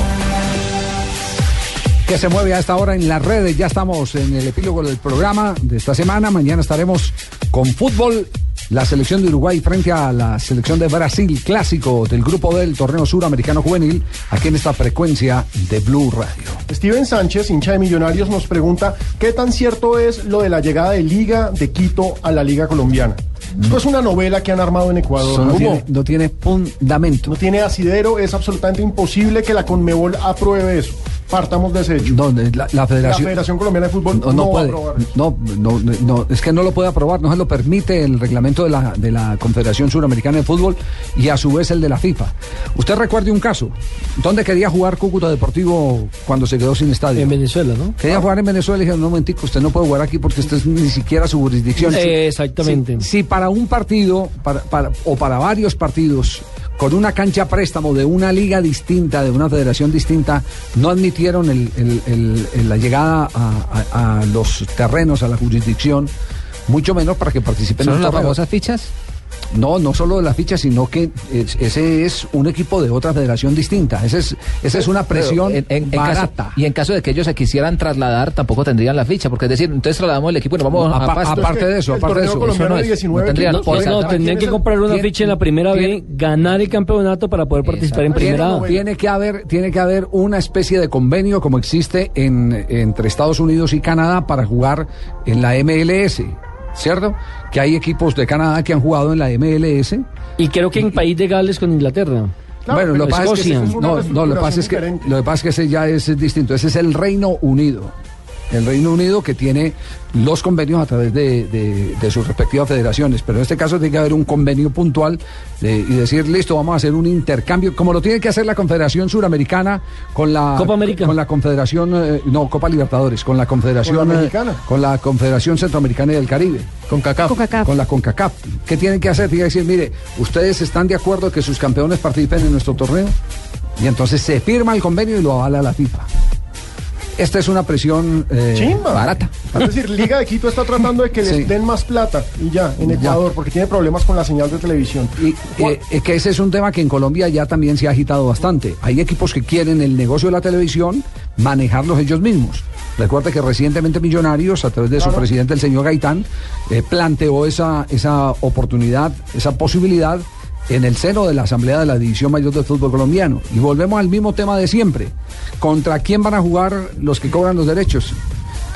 que se mueve a esta hora en las redes. Ya estamos en el epílogo del programa de esta semana. Mañana estaremos con fútbol. La selección de Uruguay frente a la selección de Brasil, clásico del grupo del torneo suramericano juvenil, aquí en esta frecuencia de Blue Radio. Steven Sánchez, hincha de Millonarios, nos pregunta qué tan cierto es lo de la llegada de Liga de Quito a la Liga Colombiana. Esto es una novela que han armado en Ecuador. No tiene, no tiene fundamento. No tiene asidero, es absolutamente imposible que la Conmebol apruebe eso. Partamos de ese hecho. La, la Federación, La Federación Colombiana de Fútbol no, no, no va a puede. aprobar eso. No, no, no, es que no lo puede aprobar, no se lo permite el reglamento de la, de la Confederación Suramericana de Fútbol y a su vez el de la FIFA. Usted recuerde un caso, ¿dónde quería jugar Cúcuta Deportivo cuando se quedó sin estadio? En Venezuela, ¿no? Quería jugar en Venezuela y dijeron, no, momentico, usted no puede jugar aquí porque este es ni siquiera su jurisdicción. Eh, exactamente. Si, si para un partido para, para- o para varios partidos con una cancha préstamo de una liga distinta, de una federación distinta, no admitieron el- el- el- el- la llegada a, a- a los terrenos, a la jurisdicción, mucho menos para que participen ¿Son en las famosas fichas? No, no solo de la ficha, sino que es- ese es un equipo de otra federación distinta. Ese es, esa es una presión en- en- en caso- barata. y en caso de que ellos se quisieran trasladar, tampoco tendrían la ficha, porque es decir, entonces trasladamos el equipo y nos vamos No, a Pasto. aparte de eso, el aparte de eso. eso no de es. 19 No tendrían No, que comprar una tiene- ficha en la primera B, ganar el campeonato para poder participar en primera A. tiene que haber, tiene que haber una especie de convenio como existe en, entre Estados Unidos y Canadá para jugar en la MLS, ¿cierto? Que hay equipos de Canadá que han jugado en la MLS. Y creo que en País de Gales con Inglaterra. Claro, bueno, lo que pasa es que no, no, lo que pasa es que lo que pasa es que ese ya es, es distinto. Ese es el Reino Unido. El Reino Unido que tiene los convenios a través de, de- de sus respectivas federaciones, pero en este caso tiene que haber un convenio puntual de- y decir, listo, vamos a hacer un intercambio, como lo tiene que hacer la Confederación Suramericana con la Copa América. con la Confederación, eh, no, Copa Libertadores, con la Confederación Con la eh, mexicana. con la Confederación Centroamericana y del Caribe. Con CACAF. Con la CONCACAF. ¿Qué tienen que hacer? Tienen que decir, mire, ¿ustedes están de acuerdo que sus campeones participen en nuestro torneo? Y entonces se firma el convenio y lo avala la FIFA. Esta es una presión eh, Chimba. barata. Es decir, Liga de Quito está tratando de que Sí. les den más plata y ya, en Ya. Ecuador, porque tiene problemas con la señal de televisión. Y eh, que ese es un tema que en Colombia ya también se ha agitado bastante. Hay equipos que quieren el negocio de la televisión manejarlos ellos mismos. Recuerde que recientemente Millonarios, a través de su presidente, el señor Gaitán, eh, planteó esa, esa oportunidad, esa posibilidad en el seno de la Asamblea de la División Mayor del Fútbol Colombiano. Y volvemos al mismo tema de siempre. ¿Contra quién van a jugar los que cobran los derechos?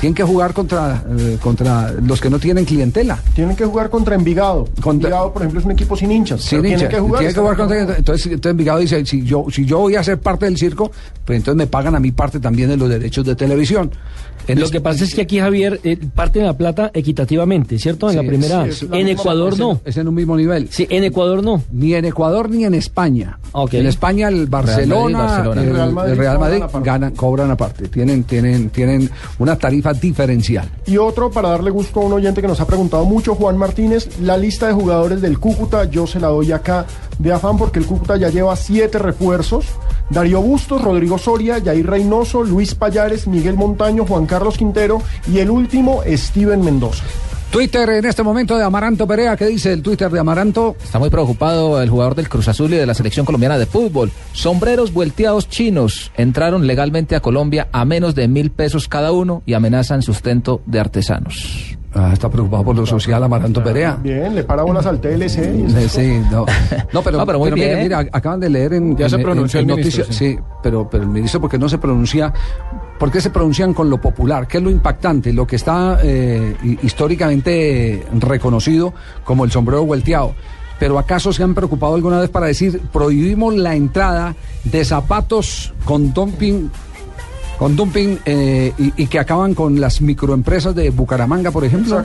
Tienen que jugar contra, eh, contra los que no tienen clientela. Tienen que jugar contra Envigado. Contra- Envigado, por ejemplo, es un equipo sin hinchas. Sin pero hincha. Tiene que jugar. Tiene que jugar contra- entonces, entonces Envigado dice, si yo, si yo voy a ser parte del circo, pues entonces me pagan a mi parte también de los derechos de televisión. En Lo este- que pasa es que aquí, Javier, eh, parten la plata equitativamente, ¿cierto? En la primera. sí, la en misma- Ecuador es no. Es en un mismo nivel. Sí, en Ecuador no. Ni en Ecuador ni en España. Ok. En España el Barcelona, Barcelona. el, El Real Madrid el Real cobran Madrid aparte. ganan, cobran aparte. Tienen, tienen, tienen una tarifa diferencial. Y otro, para darle gusto a un oyente que nos ha preguntado mucho, Juan Martínez, la lista de jugadores del Cúcuta, yo se la doy acá de afán porque el Cúcuta ya lleva siete refuerzos. Darío Bustos, Rodrigo Soria, Jair Reynoso, Luis Payares, Miguel Montaño, Juan Carlos Quintero y el último, Steven Mendoza. Twitter en este momento de Amaranto Perea. ¿Qué dice el Twitter de Amaranto? Está muy preocupado el jugador del Cruz Azul y de la selección colombiana de fútbol. Sombreros vuelteados chinos entraron legalmente a Colombia a menos de mil pesos cada uno y amenazan sustento de artesanos. Ah, está preocupado por lo social Amaranto Perea. Bien, le para bolas al TLC. y Sí, no. No, pero, No, pero muy mire, bien. mira, acaban de leer en. Ya en- se en- pronunció en el ministro, noticias- sí. sí, pero, pero el ministro, ¿por qué no se pronuncia? ¿Por qué se pronuncian con lo popular? ¿Qué es lo impactante? Lo que está eh, hi- históricamente reconocido como el sombrero vuelteado. Pero ¿acaso se han preocupado alguna vez para decir prohibimos la entrada de zapatos con dumping con dumping eh, y, y que acaban con las microempresas de Bucaramanga, por ejemplo,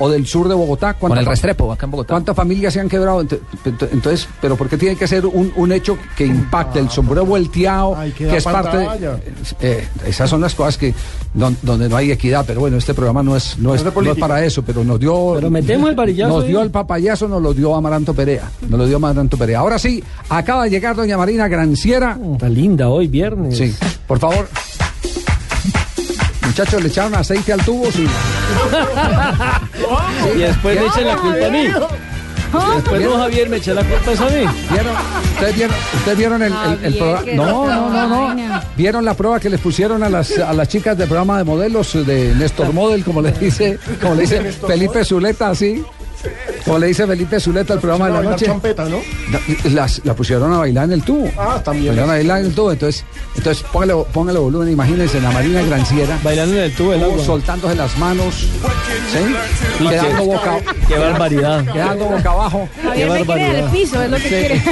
o del sur de Bogotá. Con ¿Cuántas el Restrepo, acá en Bogotá. ¿Cuántas familias se han quebrado? Ent- ent- Entonces, ¿pero por qué tiene que ser un, un hecho que impacte? El sombrero volteado, Ay, que es parte de- eh, esas son las cosas que don- donde no hay equidad, pero bueno, este programa no es, no es, no es para eso, pero nos dio... Pero metemos el varillazo Nos ahí. dio el papayazo, nos lo dio Amaranto Perea. Nos lo dio Amaranto Perea. Ahora sí, acaba de llegar doña Marina Granciera. Está linda hoy, viernes. Sí, por favor. Muchachos, le echaron aceite al tubo, sí. Y después le echan la culpa a mí. Después no, Javier, me echa la culpa a mí. ¿Vieron? ¿Ustedes vieron, ustedes vieron el, el- el programa? No, no, no, no. ¿Vieron la prueba que les pusieron a las, a las chicas del programa de modelos de Néstor Model, como le dice, como le dice Felipe Zuleta, así? Como le dice Felipe Zuleta al programa de la noche. champeta, ¿no? La, las- la pusieron a bailar en el tubo. Ah, también. Pusieron a bailar en el tubo. Entonces, entonces póngale, póngale volumen, imagínense la Marina Granciera. Bailando en el tubo del agua. Soltándose las manos. ¿sí? Y Quedando qué- boca, qué barbaridad. Quedando boca abajo. En el piso, es lo que quiere.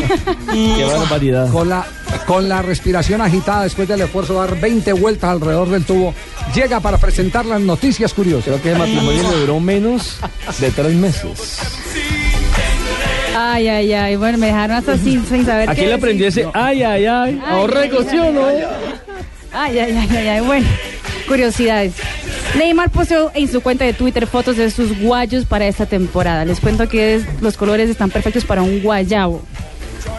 Qué barbaridad. Con la, con la respiración agitada después del esfuerzo de dar 20 vueltas alrededor del tubo, llega para presentar las noticias curiosas. Creo que el matrimonio le duró menos de tres meses. Ay, ay, ay. Bueno, me dejaron hasta sin, sin saber ¿A qué quién le decir. aprendió ese ay, ay, ay? Ay, Ahorra ay, de cocción, ¿no? Ay, ay, ay, ay, ay. Bueno, curiosidades. Neymar posteó en su cuenta de Twitter fotos de sus guayos para esta temporada. Les cuento que es- los colores están perfectos para un guayabo.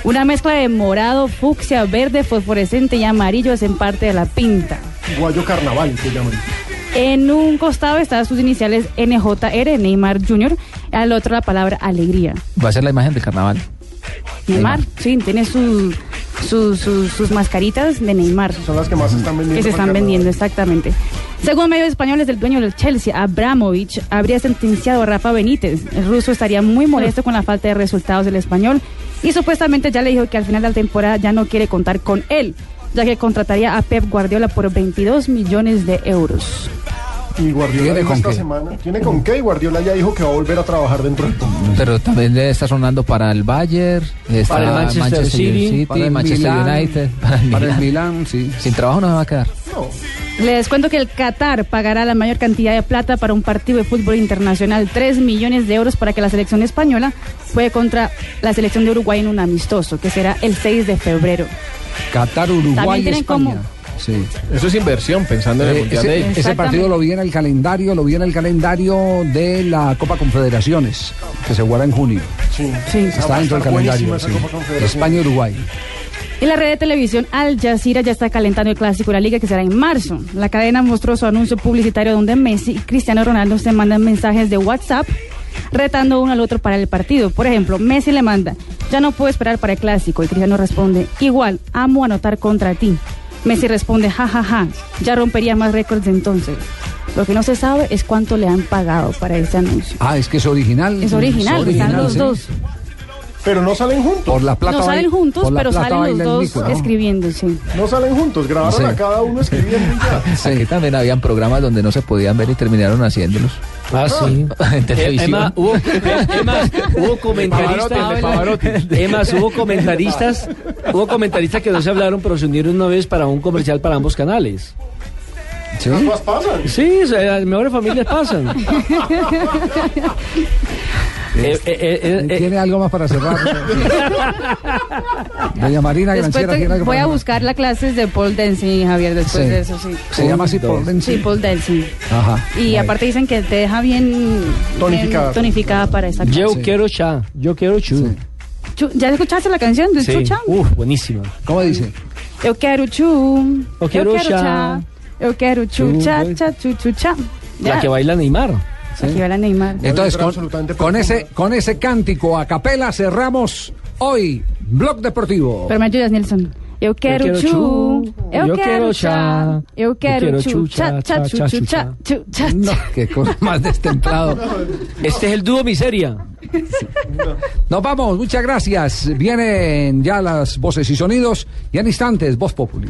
Una mezcla de morado, fucsia, verde, fosforescente y amarillo hacen parte de la pinta. Guayo carnaval, se llaman. En un costado están sus iniciales NJR, Neymar Jr., al otro la palabra alegría. Va a ser la imagen del carnaval. Neymar, sí, tiene su- su- su- sus mascaritas de Neymar. Son las que más se están vendiendo. Que se están vendiendo, exactamente. Según medios españoles, el dueño del Chelsea, Abramovich, habría sentenciado a Rafa Benítez. El ruso estaría muy molesto con la falta de resultados del español y supuestamente ya le dijo que al final de la temporada ya no quiere contar con él, ya que contrataría a Pep Guardiola por 22 millones de euros. Y Guardiola ¿Tiene con esta qué? semana. ¿Tiene con qué? Y Guardiola ya dijo que va a volver a trabajar dentro del poco. Pero también le está sonando para el Bayern, está Para el Manchester City, para el Manchester United, para el Para el Milán. Milán, sí. Sin trabajo no se va a quedar. Les cuento que el Qatar pagará la mayor cantidad de plata para un partido de fútbol internacional, 3 millones de euros para que la selección española juegue contra la selección de Uruguay en un amistoso, que será el 6 de febrero. Qatar, Uruguay, También tienen España. como- Sí. Eso es inversión, pensando en el Eh, mundial de ese, ellos. ese partido lo vi en el calendario, lo vi en el calendario de la Copa Confederaciones, que se jugará en junio. Sí. Sí. Está dentro del calendario. sí. España-Uruguay. Y la red de televisión Al Jazeera ya está calentando el clásico de la liga que será en marzo. La cadena mostró su anuncio publicitario donde Messi y Cristiano Ronaldo se mandan mensajes de WhatsApp retando uno al otro para el partido. Por ejemplo, Messi le manda, ya no puedo esperar para el clásico. Y Cristiano responde, igual, amo anotar contra ti. Messi responde, jajaja, ya rompería más récords entonces. Lo que no se sabe es cuánto le han pagado para ese anuncio. Ah, es que es original. Es original, están los sí. dos. Pero no salen juntos. Por la plata No salen juntos, por la pero plata salen los dos mico, ¿no? escribiendo, sí. No salen juntos, grabaron Sí. a cada uno escribiendo ya. Aquí también habían programas donde no se podían ver y terminaron haciéndolos. Ah, sí. en televisión. Emma, hubo, Emma, hubo comentaristas. Emma, hubo comentaristas. Hubo comentaristas que no se hablaron, pero se unieron una vez para un comercial para ambos canales. ¿Sí? Pasan. Sí, las mejores familias pasan. Eh, eh, eh, eh, ¿Tiene algo más para cerrar? Doña Marina Después Granciera, te- ¿tiene algo voy para a buscar la clases de pole dancing, Javier, después Sí. de eso, sí. Se llama así pole dancing. Sí, pole dancing. Ajá. Y aparte dicen que te deja bien Tonificada. bien tonificada para esa yo clase. quiero cha, yo quiero chu. Chu- ¿Ya escuchaste la canción de Sí. Chucha? Uf, buenísima. ¿Cómo dice? Eu quero chu, Eu quero chá. chá, eu quero chu, Chu, cha, cha, chu, chu, cha. La que baila Neymar. Aquí va la Neymar. Entonces, con, ese, con ese cántico a capela cerramos hoy Blog Deportivo. Pero me ayudas, Nelson. Eu quero quero chu, chu, eu eu quero chá, eu quero chu, chu, cha, cha, chu, chu, cha, chu, cha, No, qué cosa más destemplado. Este es el dúo Miseria. Nos vamos, muchas gracias. Vienen ya las voces y sonidos y en instantes, Voz Populi.